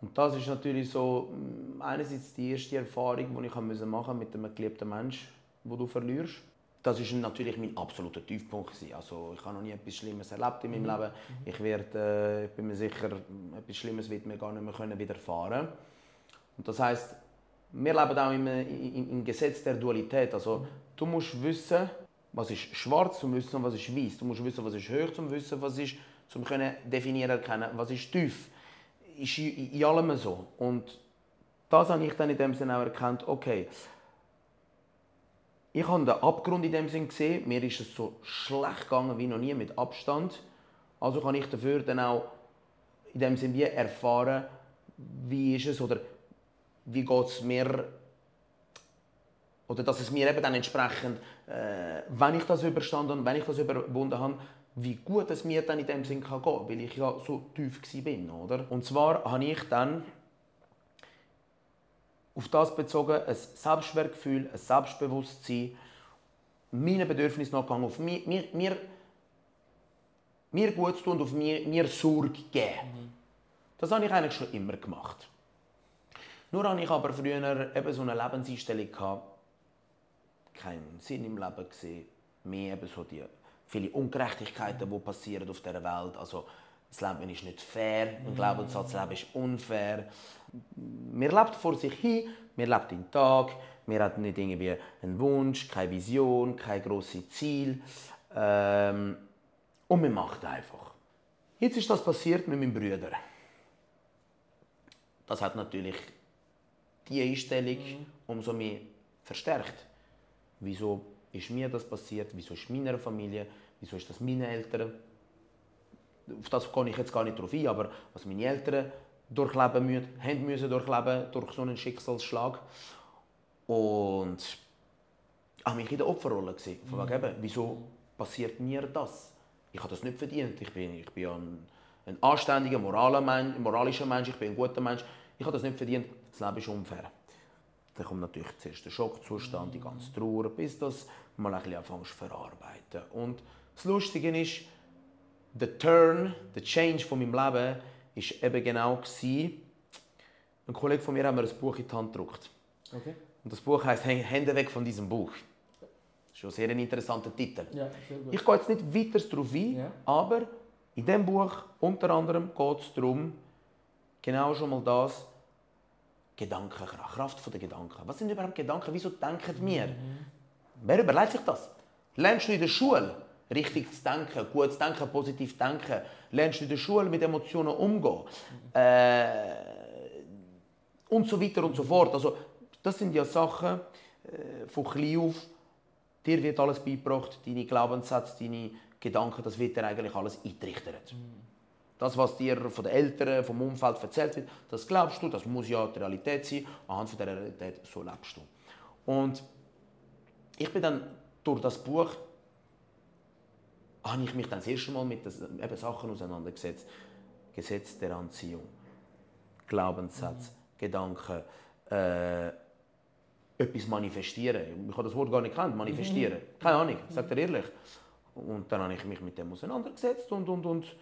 Und das ist natürlich so mh, einerseits die erste Erfahrung, die ich machen mit einem geliebten Mensch, wo du verlierst. Das ist natürlich mein absoluter Tiefpunkt. Also ich habe noch nie etwas Schlimmes erlebt in meinem Leben. Ich werde, äh, ich bin mir sicher, etwas Schlimmes wird mir gar nicht mehr können widerfahren. Und das heißt, wir leben auch im, im, im Gesetz der Dualität. Also du musst wissen, was ist schwarz, um wissen, was ist weiß. Du musst wissen, was ist hoch, um wissen, was ist, zum können definieren erkennen, was ist tief. Ist in, in allem so. Und das habe ich dann in dem Sinne auch erkannt, okay, ich habe den Abgrund in dem Sinne gesehen, mir ist es so schlecht gegangen wie noch nie mit Abstand. Also kann ich dafür dann auch in dem Sinne wie erfahren, wie ist es oder wie geht es mir oder dass es mir eben dann entsprechend, äh, wenn ich das überstanden und wenn ich das überwunden habe, wie gut es mir dann in dem Sinn kann gehen, weil ich ja so tief bin, oder? Und zwar habe ich dann auf das bezogen ein Selbstwertgefühl, ein Selbstbewusstsein, meine Bedürfnisse nachgegangen, auf mir, mir, mir, mir gut zu tun und auf mir, mir Sorge geben. Mhm. Das habe ich eigentlich schon immer gemacht. Nur hatte ich aber früher eben so eine Lebenseinstellung gehabt, keinen Sinn im Leben gesehen, mehr eben so die viele Ungerechtigkeiten, die passieren auf dieser Welt. Also, das Leben ist nicht fair, ein Glaubenssatz, das Leben ist unfair. Man lebt vor sich hin, man lebt den Tag, man hat nicht irgendwie einen Wunsch, keine Vision, kein grosses Ziel. Ähm, und man macht einfach. Jetzt ist das passiert mit meinem Bruder. Das hat natürlich die Einstellung mhm. umso mehr verstärkt. Wieso ist mir das passiert? Wieso ist meiner Familie? Wieso ist das meine Eltern? Auf das gehe ich jetzt gar nicht drauf ein, aber was meine Eltern durchleben müssen, haben müssen durchleben durch so einen Schicksalsschlag. Und ich habe mich in der Opferrolle gesehen. Von wegen, eben, wieso passiert mir das? Ich habe das nicht verdient. Ich bin, ich bin ein, ein anständiger, moralischer Mensch, ich bin ein guter Mensch. Ich habe das nicht verdient. Das Leben ist unfair. Dann kommt natürlich zuerst der Schockzustand, die ganze Trauer, bis das mal ein bisschen anfängst zu verarbeiten. Und das Lustige ist, der Turn, der Change von meinem Leben war eben genau gewesen, ein Kollege von mir hat mir ein Buch in die Hand gedruckt. Okay. Und das Buch heißt Hände weg von diesem Buch. Das ist schon sehr ein interessanter Titel. Ja, ich gehe jetzt nicht weiter darauf ein, ja. aber in diesem Buch unter anderem geht es darum, genau schon mal das, Gedankenkraft, Kraft der Gedanken. Was sind überhaupt Gedanken? Wieso denken wir? Wer überlegt sich das? Lernst du in der Schule richtig zu denken, gut zu denken, positiv zu denken? Lernst du in der Schule mit Emotionen umgehen? Mhm. Äh, und so weiter und so fort. Also, das sind ja Sachen äh, von klein auf. Dir wird alles beigebracht, deine Glaubenssätze, deine Gedanken, das wird dir eigentlich alles eintrichtert. Mhm. Das, was dir von den Eltern, vom Umfeld erzählt wird, das glaubst du, das muss ja die Realität sein. Anhand von dieser Realität, so lebst du. Und ich bin dann durch das Buch habe ich mich dann das erste Mal mit den, eben Sachen auseinandergesetzt. Gesetz der Anziehung, Glaubenssatz, mhm. Gedanken, äh, etwas manifestieren. Ich habe das Wort gar nicht gekannt, manifestieren. Mhm. Keine Ahnung, sagt er ehrlich. Und dann habe ich mich mit dem auseinandergesetzt und, und, und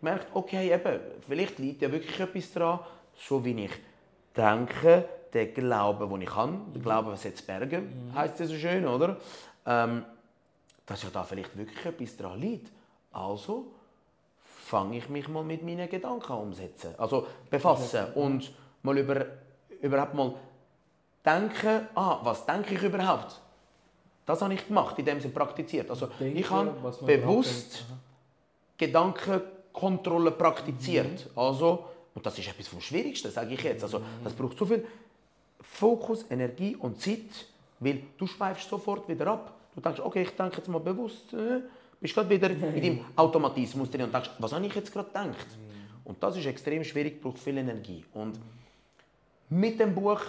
gemerkt, okay, eben, vielleicht liegt ja wirklich etwas daran, so wie ich denke, der Glaube, den ich habe, der Glaube, was jetzt bergen, mhm. heißt es so schön, oder? Ähm, dass ja da vielleicht wirklich etwas daran liegt. Also fange ich mich mal mit meinen Gedanken umsetzen, also befassen und mal über, überhaupt mal denken, ah, was denke ich überhaupt? Das habe ich gemacht, in dem Sinne praktiziert. Also Denke, ich habe bewusst Gedankenkontrolle praktiziert. Mhm. Also, und das ist etwas vom Schwierigsten, sage ich jetzt. Also, das braucht so viel Fokus, Energie und Zeit, weil du schweifst sofort wieder ab. Du denkst, okay, ich denke jetzt mal bewusst, äh, bist gerade wieder in deinem Automatismus drin und denkst, was habe ich jetzt gerade gedacht? Und das ist extrem schwierig, braucht viel Energie. Und mit dem Buch,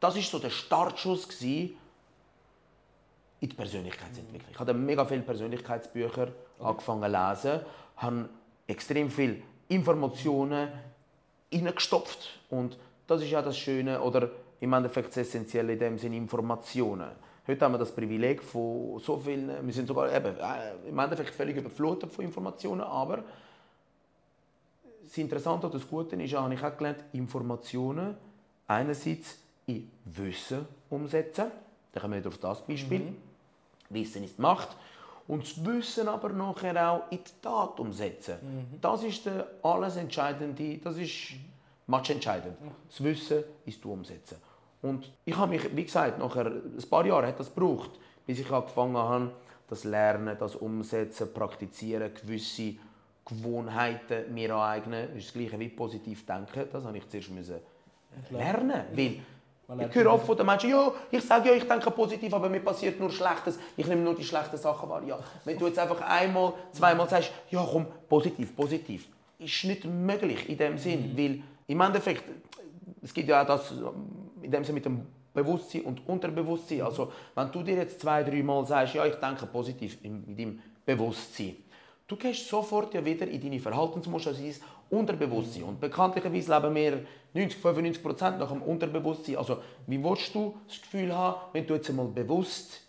das ist so der Startschuss gewesen, in die Persönlichkeitsentwicklung. Ich habe mega viele Persönlichkeitsbücher okay. angefangen zu lesen, habe extrem viele Informationen hineingestopft und das ist ja das Schöne oder im Endeffekt das Essentielle in dem Sinne Informationen. Heute haben wir das Privileg von so vielen, wir sind sogar eben, äh, im Endeffekt völlig überflutet von Informationen, aber das Interessante und das Gute ist, habe ich auch gelernt, Informationen einerseits in Wissen umsetzen. Da kommen wir wieder auf das Beispiel. Mhm. Wissen ist Macht. Und das Wissen aber nachher auch in die Tat umsetzen. Mhm. Das ist der alles Entscheidende, das ist matchentscheidend. Das Wissen ist du umsetzen. Und ich habe mich, wie gesagt, nachher ein paar Jahre hat das gebraucht, bis ich angefangen habe, das Lernen, das Umsetzen, Praktizieren, gewisse Gewohnheiten mir aneignen. Das ist das Gleiche wie positiv denken. Das habe ich zuerst müssen lernen. Weil ich höre oft von den Menschen, ja, ich sage ja, ich denke positiv, aber mir passiert nur Schlechtes. Ich nehme nur die schlechten Sachen wahr. Ja, wenn du jetzt einfach einmal, zweimal sagst, ja komm, positiv, positiv, ist nicht möglich in dem Sinn, mhm. weil im Endeffekt, es gibt ja auch das in dem Sinn mit dem Bewusstsein und Unterbewusstsein. Also wenn du dir jetzt zwei, drei Mal sagst, ja, ich denke positiv in deinem Bewusstsein, du gehst sofort ja wieder in deine Verhaltensmuster, also ins Unterbewusstsein. Und bekanntlicherweise leben wir 90, 95 Prozent nach dem Unterbewusstsein. Also wie willst du das Gefühl haben, wenn du jetzt einmal bewusst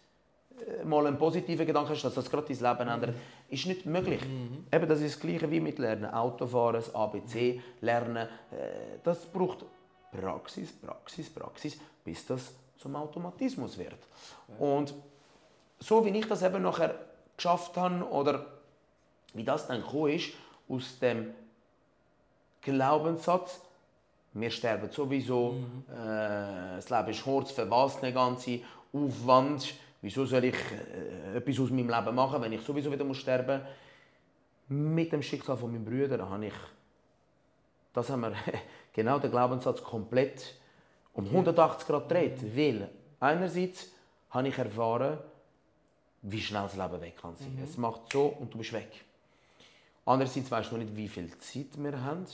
äh, mal einen positiven Gedanken hast, dass das gerade dein Leben ändert, ist nicht möglich. Mhm. Eben, das ist das Gleiche wie mit Lernen. Autofahren, das ABC, Lernen, äh, das braucht Praxis, Praxis, Praxis, bis das zum Automatismus wird. Und so wie ich das eben nachher geschafft habe oder wie das dann gekommen ist, aus dem Glaubenssatz, wir sterben sowieso, mhm. äh, das Leben ist kurz, für was der ganze Aufwand, wieso soll ich äh, etwas aus meinem Leben machen, wenn ich sowieso wieder muss sterben muss. Mit dem Schicksal von meinem Brüder habe ich, das haben wir, genau den Glaubenssatz komplett um 180 Grad gedreht, mhm. weil einerseits habe ich erfahren, wie schnell das Leben weg kann sein. Mhm. Es macht so und du bist weg. Andererseits weißt du nicht, wie viel Zeit wir haben.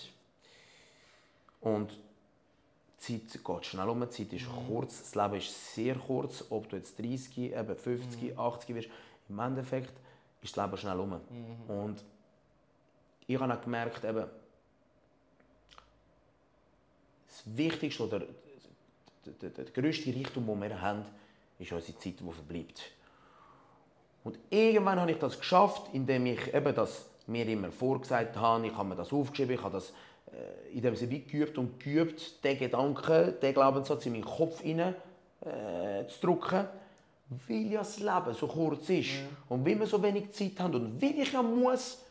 Und die Zeit geht schnell um, die Zeit ist mhm. kurz, das Leben ist sehr kurz, ob du jetzt 30, eben 50, mhm. 80 wirst. Im Endeffekt ist das Leben schnell um. Mhm. Und ich habe auch gemerkt, eben, das Wichtigste oder der, der, der grösste Reichtum, den wir haben, ist unsere Zeit, die verbleibt. Und irgendwann habe ich das geschafft, indem ich eben das mir immer vorgesagt habe, ich habe mir das aufgeschrieben, ich habe das äh, in dem Sinne geübt und geübt, den Gedanken, den Glaubenssatz in meinen Kopf hinein äh, zu drücken, weil ja das Leben so kurz ist mhm. und weil wir so wenig Zeit haben und weil ich ja muss,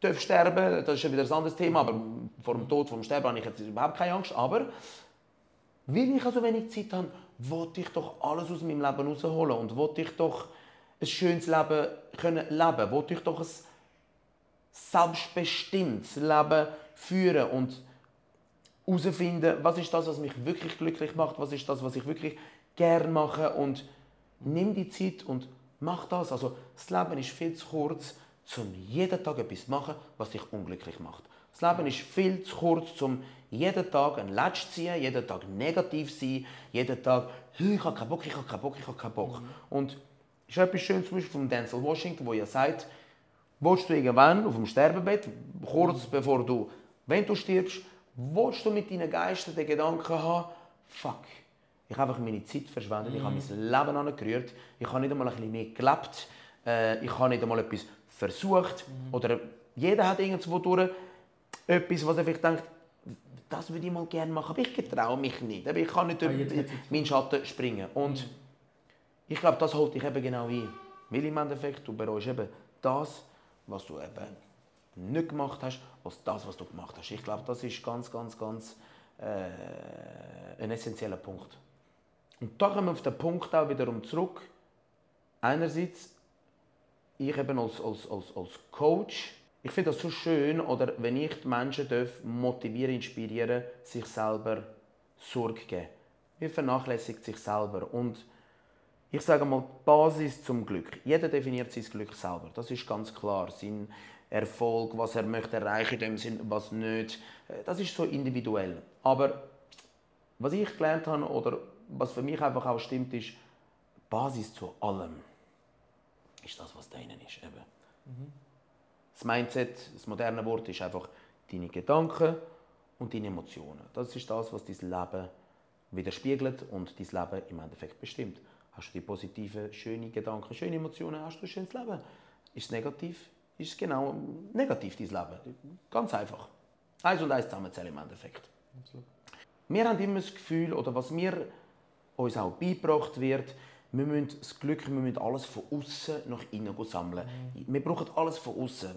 darf sterben, das ist ja wieder ein anderes Thema, aber vor dem Tod, vor dem Sterben habe ich jetzt überhaupt keine Angst, aber weil ich so wenig Zeit habe, wollte ich doch alles aus meinem Leben rausholen und wollte ich doch ein schönes Leben können leben, wollte ich doch ein selbstbestimmtes Leben führen und herausfinden, was ist das, was mich wirklich glücklich macht, was ist das, was ich wirklich gerne mache und nimm die Zeit und mach das. Also das Leben ist viel zu kurz, um jeden Tag etwas zu machen, was dich unglücklich macht. Das Leben ist viel zu kurz, um jeden Tag ein Latsch zu ziehen, jeden Tag negativ zu sein, jeden Tag, ich habe keinen Bock, ich habe keinen Bock, ich habe keinen Bock. Mhm. Und es ist etwas Schönes zum Beispiel von Denzel Washington, wo er sagt, willst du irgendwann auf dem Sterbebett, kurz mhm. bevor du, wenn du stirbst, willst du mit deinen Geistern den Gedanken haben, fuck, ich habe einfach meine Zeit verschwendet, mhm. ich habe mein Leben angerührt, ich habe nicht einmal ein bisschen mehr gelebt, äh, ich habe nicht einmal etwas versucht, mhm. oder jeder hat irgendwo durch etwas, was er vielleicht denkt, das würde ich mal gerne machen, aber ich getraue mich nicht. Ich kann nicht über ah, meinen Schatten springen. Und mhm. ich glaube, das holt dich eben genau ein. Weil im Endeffekt, du bereust eben das, was du eben nicht gemacht hast, als das, was du gemacht hast. Ich glaube, das ist ganz, ganz, ganz äh, ein essentieller Punkt. Und da kommen wir auf den Punkt auch wiederum zurück. Einerseits, ich eben als, als, als, als Coach, ich finde das so schön, oder wenn ich die Menschen darf, motivieren, inspirieren, sich selber Sorge geben. Wir vernachlässigt sich selber. Und ich sage mal, die Basis zum Glück. Jeder definiert sein Glück selber. Das ist ganz klar. Sein Erfolg, was er möchte erreichen, in dem Sinn, was nicht. Das ist so individuell. Aber was ich gelernt habe, oder was für mich einfach auch stimmt, ist, Basis zu allem ist das, was da innen ist. Eben. Mhm. Das Mindset, das moderne Wort, ist einfach deine Gedanken und deine Emotionen. Das ist das, was dein Leben widerspiegelt und dein Leben im Endeffekt bestimmt. Hast du die positiven, schönen Gedanken, schöne Emotionen, hast du ein schönes Leben. Ist es negativ, ist es genau negativ, dein Leben. Ganz einfach. Eins und eins zusammenzählen im Endeffekt. Absolut. Wir haben immer das Gefühl, oder was mir uns auch beigebracht wird, wir müssen das Glück, wir müssen alles von außen nach innen sammeln. Mhm. Wir brauchen alles von außen.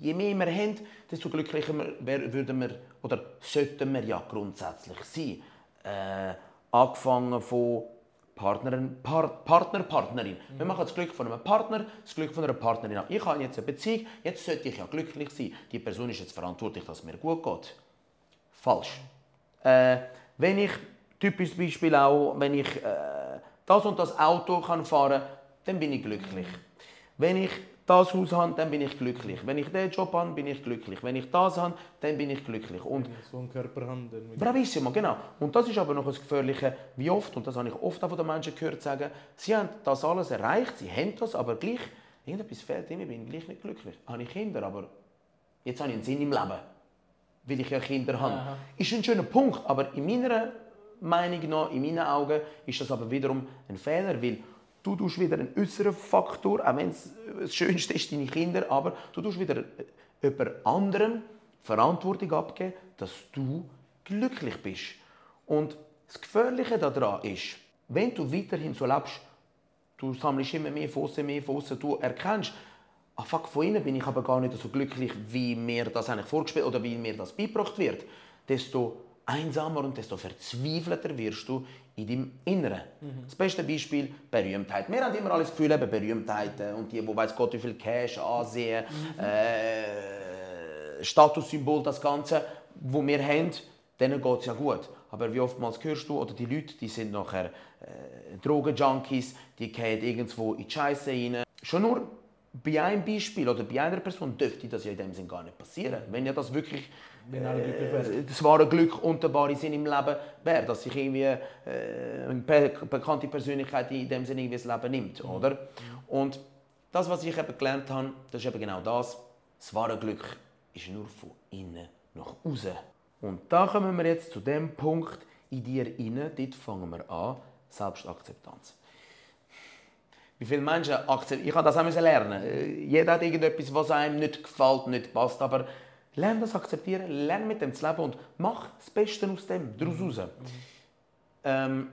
Je mehr wir haben, desto glücklicher würden wir oder sollten wir ja grundsätzlich sein. Äh, angefangen von Partnerin, Par Partner, Partnerin. Mhm. Wir machen das Glück von einem Partner, das Glück von einer Partnerin. Ich habe jetzt eine Beziehung, jetzt sollte ich ja glücklich sein. Die Person ist jetzt verantwortlich, dass es mir gut geht. Falsch. Äh, Wenn ich, typisches Beispiel auch, wenn ich äh, das und das Auto kann fahren kann, dann bin ich glücklich. Wenn ich das Haus habe, dann bin ich glücklich. Wenn ich den Job habe, bin ich glücklich. Wenn ich das habe, dann bin ich glücklich. Und so einen Körper haben. Bravissimo, genau. Und das ist aber noch das Gefährliche, wie oft, und das habe ich oft auch von den Menschen gehört sagen, sie haben das alles erreicht, sie haben das, aber gleich, irgendetwas fehlt ich bin gleich nicht glücklich. Habe ich Kinder, aber jetzt habe ich einen Sinn im Leben, weil ich ja Kinder habe. Aha. Ist ein schöner Punkt, aber in meiner Meinung nach, in meinen Augen, ist das aber wiederum ein Fehler, weil du tust wieder einen äußeren Faktor, auch wenn es das Schönste ist, deine Kinder, aber du tust wieder jemand anderem Verantwortung abgeben, dass du glücklich bist. Und das Gefährliche daran ist, wenn du weiterhin so lebst, du sammelst immer mehr Fossen, mehr Fossen, du erkennst, ah fuck, von innen bin ich aber gar nicht so glücklich, wie mir das eigentlich vorgespielt oder wie mir das beigebracht wird, desto einsamer und desto verzweifelter wirst du in deinem Inneren. Das beste Beispiel, Berühmtheit. Wir haben immer alles Gefühl, eben Berühmtheiten und die, wo weiß Gott wie viel Cash, Ansehen, äh, Statussymbol, das Ganze, wo wir haben, denen geht es ja gut. Aber wie oftmals hörst du, oder die Leute, die sind nachher äh, Drogenjunkies, die gehen irgendwo in die Scheiße rein. Schon nur bei einem Beispiel oder bei einer Person dürfte das ja in dem Sinn gar nicht passieren. Wenn ja das wirklich Wenn alle glücklich wären. das wahre Glück und der wahre Sinn im Leben wäre, dass sich irgendwie äh, eine be bekannte Persönlichkeit in dem Sinne irgendwie das Leben nimmt, oder? Und das, was ich eben gelernt habe, das ist eben genau das. Das wahre Glück ist nur von innen nach außen. Und da kommen wir jetzt zu dem Punkt in dir inne. Dort fangen wir an. Selbstakzeptanz. Wie viele Menschen akzeptieren, ich habe das auch lernen. Äh, Jeder hat irgendetwas, was einem nicht gefällt, nicht passt, aber lern das akzeptieren, lern mit dem zu leben und mach das Beste aus dem, daraus raus. Ähm,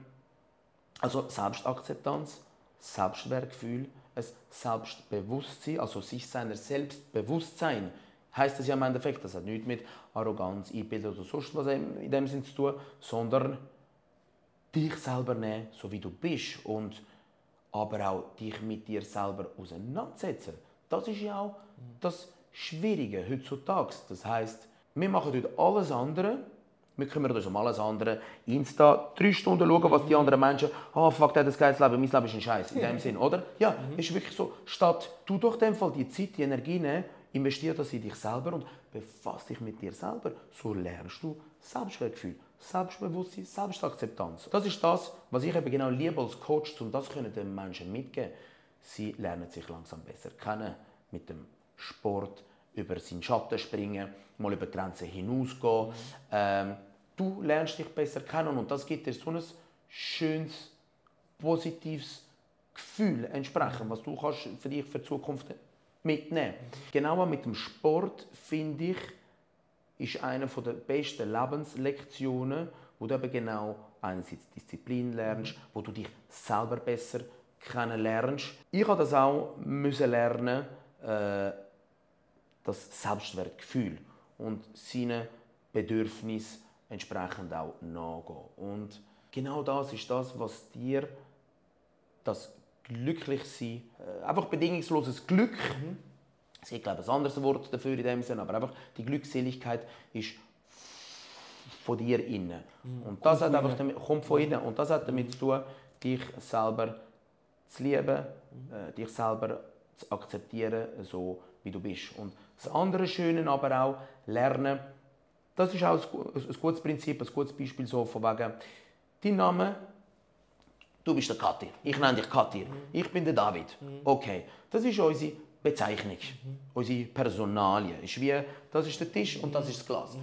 also Selbstakzeptanz, Selbstwertgefühl, ein Selbstbewusstsein, also sich seiner Selbstbewusstsein, heißt das ja im Endeffekt, das hat nichts mit Arroganz, Einbildung oder sonst was in dem Sinn zu tun, sondern dich selber nehmen, so wie du bist und aber auch dich mit dir selber auseinandersetzen. Das ist ja auch das Schwierige heutzutage. Das heißt, wir machen heute alles andere. Wir kümmern uns um alles andere. Insta, drei Stunden schauen, was die anderen Menschen. Ah, fuck, der hat das geiles Leben, mein Leben ist ein Scheiß. In dem Sinn, oder? Ja, ist wirklich so. Statt du doch dem Fall die Zeit, die Energie nehmen, investier das in dich selber und befass dich mit dir selber. So lernst du Selbstwertgefühl, Selbstbewusstsein, Selbstakzeptanz. Das ist das, was ich eben genau liebe als Coach, um das können den Menschen mitgeben. Sie lernen sich langsam besser kennen mit dem Sport, über seinen Schatten springen, mal über Grenzen hinausgehen. Ähm, du lernst dich besser kennen und das gibt dir so ein schönes, positives Gefühl entsprechen, was du kannst für dich für die Zukunft mitnehmen. Genau mit dem Sport finde ich ist eine der besten Lebenslektionen, wo du eben genau einerseits Disziplin lernst, wo du dich selber besser kennenlernst. Ich habe das auch müssen lernen, äh, das Selbstwertgefühl und seine Bedürfnisse entsprechend auch nachgehen. Und genau das ist das, was dir das Glücklichsein, äh, einfach bedingungsloses Glück, es gibt glaube ich ein anderes Wort dafür in dem Sinne, aber einfach die Glückseligkeit ist von dir innen. Und das hat einfach damit, kommt von innen. Und das hat damit zu tun, dich selber zu lieben, äh, dich selber zu akzeptieren, so wie du bist. Und das andere Schöne aber auch, lernen, das ist auch ein, gu- ein gutes Prinzip, ein gutes Beispiel so von wegen, dein Name, du bist der Katir, ich nenne dich Katir, ich bin der David. Okay, das ist unsere Bezeichnung, unsere Personalie. Ist wie, das ist der Tisch und das ist das Glas.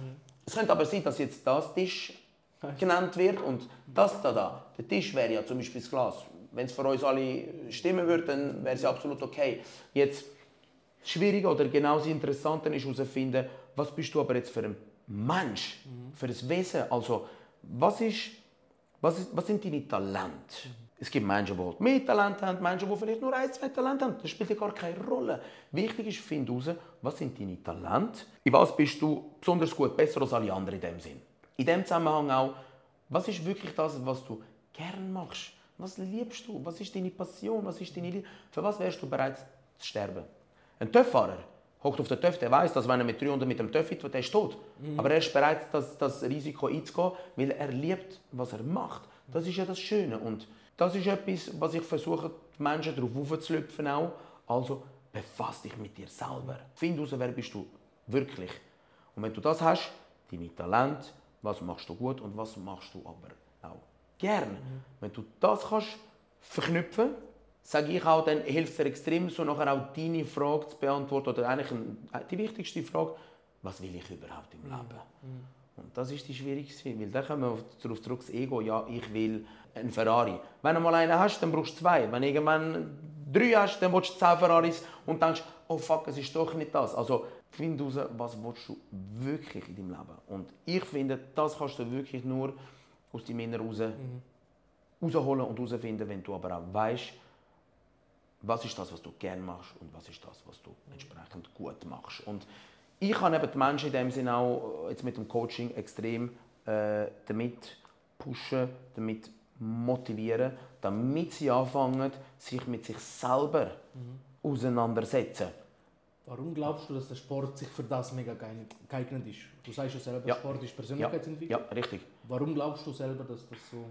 Es könnte aber sein, dass jetzt das Tisch genannt wird und das da da. Der Tisch wäre ja zum Beispiel das Glas. Wenn es für uns alle stimmen würde, dann wäre es ja absolut okay. Jetzt das Schwierige oder genauso Interessante ist herauszufinden, was bist du aber jetzt für ein Mensch, für ein Wesen. Also, was, ist, was, ist, was sind deine Talente? Es gibt Menschen, die halt mehr Talent haben, Menschen, die vielleicht nur ein, zwei Talente haben. Das spielt ja gar keine Rolle. Wichtig ist, finde heraus, was sind deine Talente? In was bist du besonders gut, besser als alle anderen in dem Sinn? In dem Zusammenhang auch, was ist wirklich das, was du gern machst? Was liebst du? Was ist deine Passion? Was ist deine Liebe? Für was wärst du bereit zu sterben? Ein Töpffahrer hockt auf der Töff, der weiß, dass wenn er mit 300 mit dem Töff wird, der ist tot. Mhm. Aber er ist bereit, das, das Risiko einzugehen, weil er liebt, was er macht. Das ist ja das Schöne. Und das ist etwas, was ich versuche, die Menschen darauf aufzulüpfen auch. Also, befass dich mit dir selber. Find heraus, wer bist du wirklich. Und wenn du das hast, deine Talent, was machst du gut und was machst du aber auch gern. Mhm. Wenn du das kannst verknüpfen, sage ich auch, dann hilft es dir extrem, so nachher auch deine Frage zu beantworten oder eigentlich die wichtigste Frage, was will ich überhaupt im Leben? Mhm. Und das ist die schwierigste, weil da kommen wir darauf zurück, das Ego, ja, ich will einen Ferrari. Wenn du mal einen hast, dann brauchst du zwei. Wenn du irgendwann drei hast, dann willst du zehn Ferraris und denkst, oh fuck, es ist doch nicht das. Also find heraus, was willst du wirklich in deinem Leben. Und ich finde, das kannst du wirklich nur aus deinem Inneren raus, mhm. rausholen und herausfinden, wenn du aber auch weißt, was ist das, was du gerne machst und was ist das, was du entsprechend gut machst. Und ich kann eben die Menschen in dem Sinne auch jetzt mit dem Coaching extrem äh, damit pushen, damit motivieren, damit sie anfangen, sich mit sich selber mhm. auseinandersetzen. Warum glaubst du, dass der Sport sich für das mega geeignet ist? Du sagst ja selber, ja. Sport ist Persönlichkeitsentwicklung. Ja, richtig. Warum glaubst du selber, dass das so...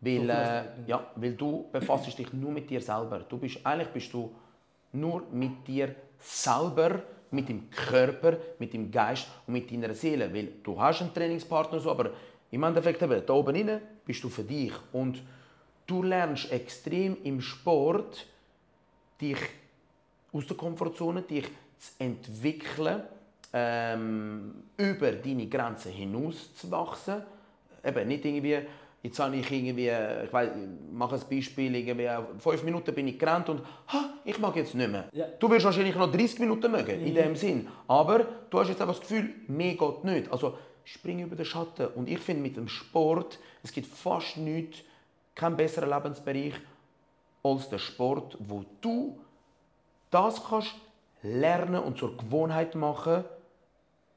Weil, äh, ja, weil du befasst dich nur mit dir selber. Du bist, eigentlich bist du nur mit dir selber, mit dem Körper, mit dem Geist und mit deiner Seele. Weil du hast einen Trainingspartner, so, aber im Endeffekt, eben, da oben rein bist du für dich. Und du lernst extrem im Sport, dich aus der Komfortzone, dich zu entwickeln, ähm, über deine Grenzen hinaus zu wachsen. Eben nicht irgendwie, jetzt habe ich irgendwie, ich weiß, mache ein Beispiel, irgendwie fünf Minuten bin ich gerannt und ha, ich mag jetzt nicht mehr. Ja. Du wirst wahrscheinlich noch 30 Minuten mögen, mhm. in dem Sinn. Aber du hast jetzt einfach das Gefühl, mehr geht nicht. Also spring über den Schatten. Und ich finde mit dem Sport, es gibt fast nichts, keinen besseren Lebensbereich als der Sport, wo du das kannst lernen und zur Gewohnheit machen,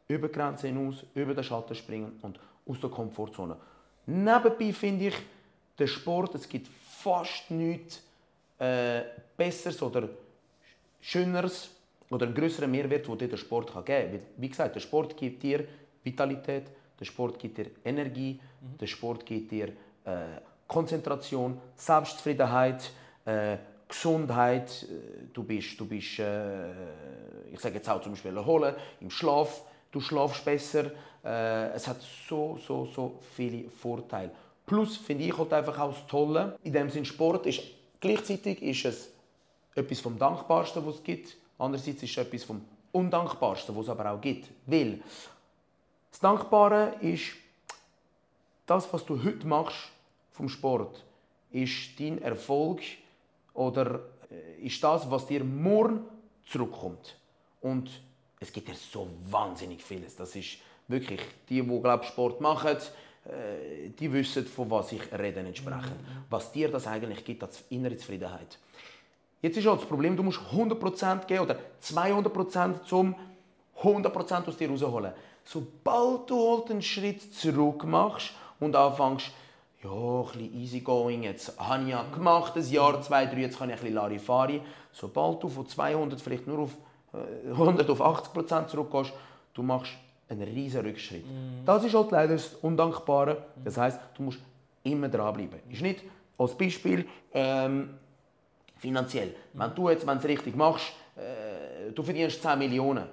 über Grenzen hinaus, über den Schatten springen und aus der Komfortzone. Nebenbei finde ich, der Sport, es gibt fast nichts äh, Besseres oder Schöneres oder einen größeren Mehrwert, den dir der Sport kann geben kann. Wie gesagt, der Sport gibt dir Vitalität, der Sport gibt dir Energie, mhm. der Sport gibt dir äh, Konzentration, Selbstzufriedenheit, äh, Gesundheit. Äh, du bist, du bist äh, ich sage jetzt auch zum Beispiel erholen, im Schlaf, du schlafst besser. Äh, es hat so, so, so viele Vorteile. Plus finde ich halt einfach auch das Tolle, in dem Sinn Sport ist, gleichzeitig ist es etwas vom Dankbarsten, was es gibt. Andererseits ist es etwas vom Undankbarsten, was es aber auch gibt. Weil das Dankbare ist, das, was du heute machst vom Sport, ist dein Erfolg oder äh, ist das, was dir morgen zurückkommt. Und es gibt ja so wahnsinnig vieles. Das ist wirklich, die, die glaub, Sport machen, äh, die wissen, von was ich rede entsprechend. Mhm. Was dir das eigentlich gibt als innere Zufriedenheit. Jetzt ist halt das Problem, du musst 100% geben oder 200% zum 100% aus dir rausholen. Sobald du halt einen Schritt zurück machst und anfängst, ja, ein bisschen easygoing, jetzt habe ich ja gemacht, ein Jahr, zwei, drei, jetzt kann ich ein bisschen Larifari. Sobald du von 200 vielleicht nur auf 100 äh, auf 80 Prozent zurückgehst, du machst einen riesen Rückschritt. Mm. Das ist halt leider das Undankbare. Das heißt, du musst immer dranbleiben. Ist nicht als Beispiel ähm, finanziell. Wenn du jetzt, wenn es richtig machst, äh, du verdienst 10 Millionen.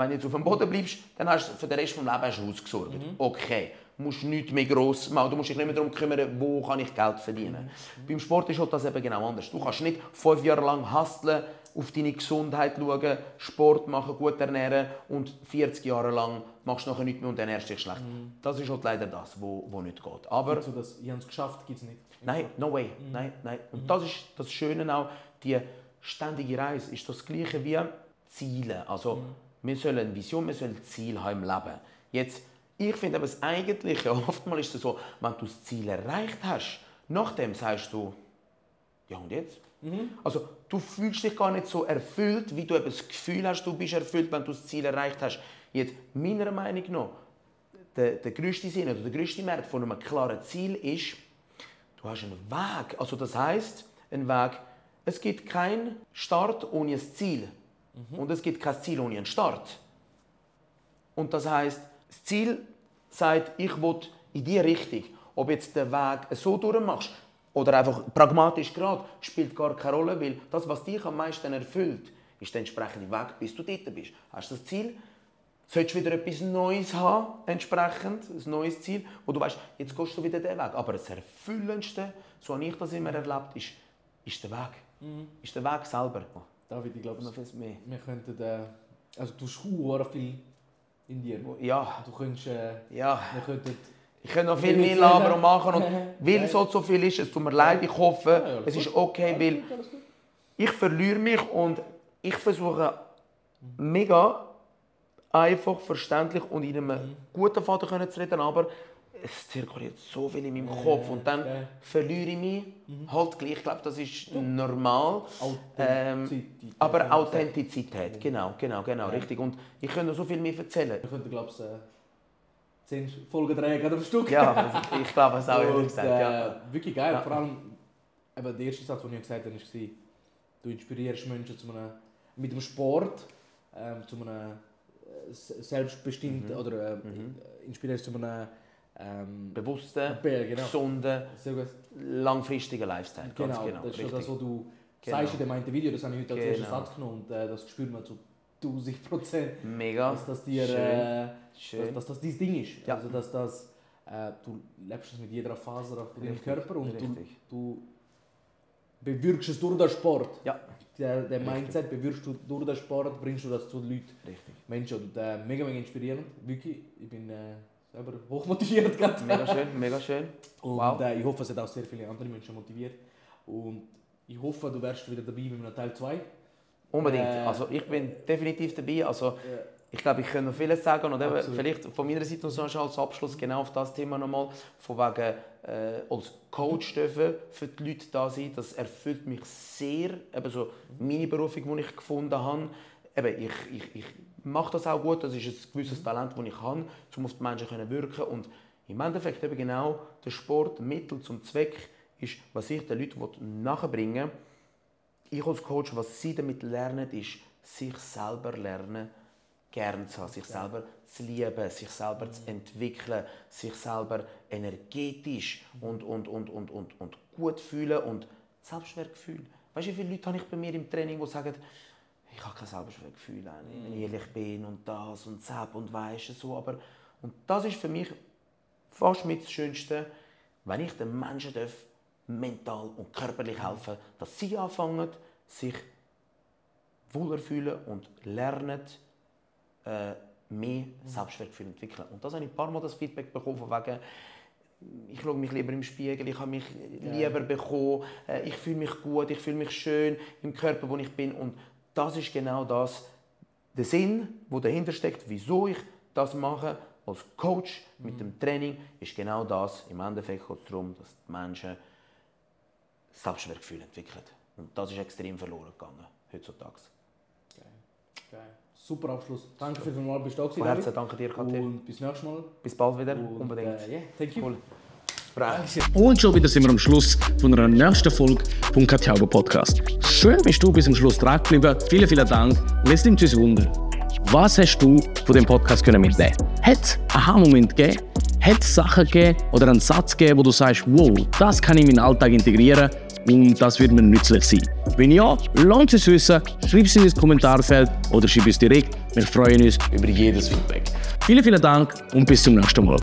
Wenn du jetzt auf dem Boden bleibst, dann hast du für den Rest des Lebens ausgesorgt. Mhm. Okay musst nichts mehr gross machen. Du musst dich nicht mehr darum kümmern, wo kann ich Geld verdienen. Mhm. Beim Sport ist halt das eben genau anders. Du kannst nicht fünf Jahre lang hustlen, auf deine Gesundheit schauen, Sport machen, gut ernähren und 40 Jahre lang machst du nachher nichts mehr und ernährst dich schlecht. Mhm. Das ist halt leider das, was wo, wo nicht geht. Aber also das, ich habe es geschafft, gibt es nicht. Nein, no way. Mhm. Nein, nein. Und mhm. das ist das Schöne auch, die ständige Reise ist das Gleiche wie Ziele. Also, mhm. Wir sollen eine Vision, wir sollen ein Ziel haben im Leben. Jetzt, ich finde aber das Eigentliche, oftmals ist es so, wenn du das Ziel erreicht hast, nachdem sagst du, ja und jetzt? Mhm. Also du fühlst dich gar nicht so erfüllt, wie du eben das Gefühl hast, du bist erfüllt, wenn du das Ziel erreicht hast. Jetzt, meiner Meinung nach, der, der größte Sinn oder der größte Mehrwert von einem klaren Ziel ist, du hast einen Weg. Also das heißt, ein Weg, es gibt keinen Start ohne ein Ziel. Und es gibt kein Ziel ohne einen Start. Und das heißt, das Ziel sagt, ich will in die Richtung. Ob jetzt den Weg so durchmachst oder einfach pragmatisch gerade, spielt gar keine Rolle, weil das, was dich am meisten erfüllt, ist der entsprechende Weg, bis du dort bist. Hast du das Ziel? Solltest du wieder etwas Neues haben, entsprechend, ein neues Ziel, wo du weißt, jetzt gehst du wieder den Weg. Aber das Erfüllendste, so habe ich das immer erlebt, ist, ist der Weg. Mhm. Ist der Weg selber. David, ich glaube, Noch viel mehr. wir könnten, äh, also du hast viel in dir. Ja, Du könntest, äh, ja. wir könnten, Ich könnte noch viel mehr labern und machen. Und weil es so so viel ist, es tut mir leid, ich hoffe, Ja, alles es ist okay, weil ich verliere mich und ich versuche mega einfach, verständlich und in Mhm. einem guten Faden können zu reden, aber es zirkuliert so viel in meinem Kopf und dann okay. verliere ich mich halt gleich. Ich glaube, das ist normal. Ähm, aber. Authentizität, genau, genau, genau, richtig. Und ich könnte so viel mehr erzählen. Wir könnten, glaube ich, äh, zehn Folgen drehen oder ein Stück. Ja, ich glaube es auch, ehrlich gesagt. äh, Ja. Wirklich geil. Ja. Vor allem, eben der erste Satz, den ich gesagt habe, war, du inspirierst Menschen zu einem, mit dem Sport ähm, zu einem äh, se- selbstbestimmten Mhm. oder äh, inspirierst zu einem ähm, Bewussten, genau. gesunden, langfristigen Lifestyle. Ganz Genau, genau. das ist richtig. das, was du Genau. sagst in dem einen Video, das habe ich heute als ersten Genau. Satz genommen und äh, das spürt man zu 1000 Prozent, Mega. dass das dir, Schön. äh, Schön. dass, dass das dein Ding ist. Ja. Also dass das, äh, du lebst es mit jeder Faser von deinem Körper und du, richtig. du bewirkst es durch den Sport. Ja, Der, der Mindset bewirkst du durch den Sport, bringst du das zu den Leuten, richtig. Menschen und äh, mega, mega inspirierend. Wirklich, ich bin äh, selber hochmotiviert gerade. Mega schön, mega schön. Und Wow. äh, ich hoffe, es hat auch sehr viele andere Menschen motiviert. Und ich hoffe, du wärst wieder dabei mit einem Teil 2. Unbedingt. Äh, Also ich bin definitiv dabei. Also ich glaube, ich kann noch vieles sagen und eben vielleicht von meiner Seite noch schon als Abschluss genau auf das Thema nochmal, von wegen äh, als Coach dürfen für die Leute da sein, das erfüllt mich sehr, eben so meine Berufung, die ich gefunden habe. Eben, ich, ich, ich mache das auch gut, das ist ein gewisses Talent, das ich habe, um auf die Menschen zu wirken und im Endeffekt eben genau der Sport, Mittel zum Zweck ist, was ich den Leuten nachbringen will, ich als Coach, was sie damit lernen, ist, sich selber lernen, gern zu haben, sich selber zu lieben, sich selber zu entwickeln, sich selber energetisch und, und, und, und, und, und gut fühlen und Selbstwertgefühl. Weißt du, wie viele Leute habe ich bei mir im Training, die sagen, ich habe kein Selbstwertgefühl, Anni, wenn ich ehrlich bin und das und das und weisst so, aber und das ist für mich fast mit das Schönste, wenn ich den Menschen darf, mental und körperlich helfen, dass sie anfangen, sich wohler fühlen und lernen, äh, mehr Selbstwertgefühl entwickeln. Und das habe ich ein paar Mal das Feedback bekommen, von wegen, ich schaue mich lieber im Spiegel, ich habe mich lieber bekommen, äh, ich fühle mich gut, ich fühle mich schön im Körper, wo ich bin. Und das ist genau das, der Sinn, wo dahinter steckt, wieso ich das mache als Coach mit dem Training, ist genau das. Im Endeffekt geht es darum, dass die Menschen Selbstwertgefühl entwickeln. Und das ist extrem verloren gegangen heutzutage. Geil. Super Abschluss. Danke für vielmals, bist du da gewesen, Von Herzen danke dir, Kathi. Und bis nächstes Mal. Bis bald wieder, Und, unbedingt. Äh, yeah, thank you. Cool. Und schon wieder sind wir am Schluss von einer nächsten Folge vom Katjauber Podcast. Schön bist du bis zum Schluss dran geblieben. Vielen, vielen Dank. Und jetzt uns Wunder. Was hast du von dem Podcast können mitnehmen? Hat es Aha-Moment gegeben? Hat es Sachen gegeben oder einen Satz gegeben, wo du sagst, wow, das kann ich in meinen Alltag integrieren und das wird mir nützlich sein? Wenn ja, lasst es wissen, schreib es in das Kommentarfeld oder schreib es direkt. Wir freuen uns über jedes Feedback. Vielen, vielen Dank und bis zum nächsten Mal.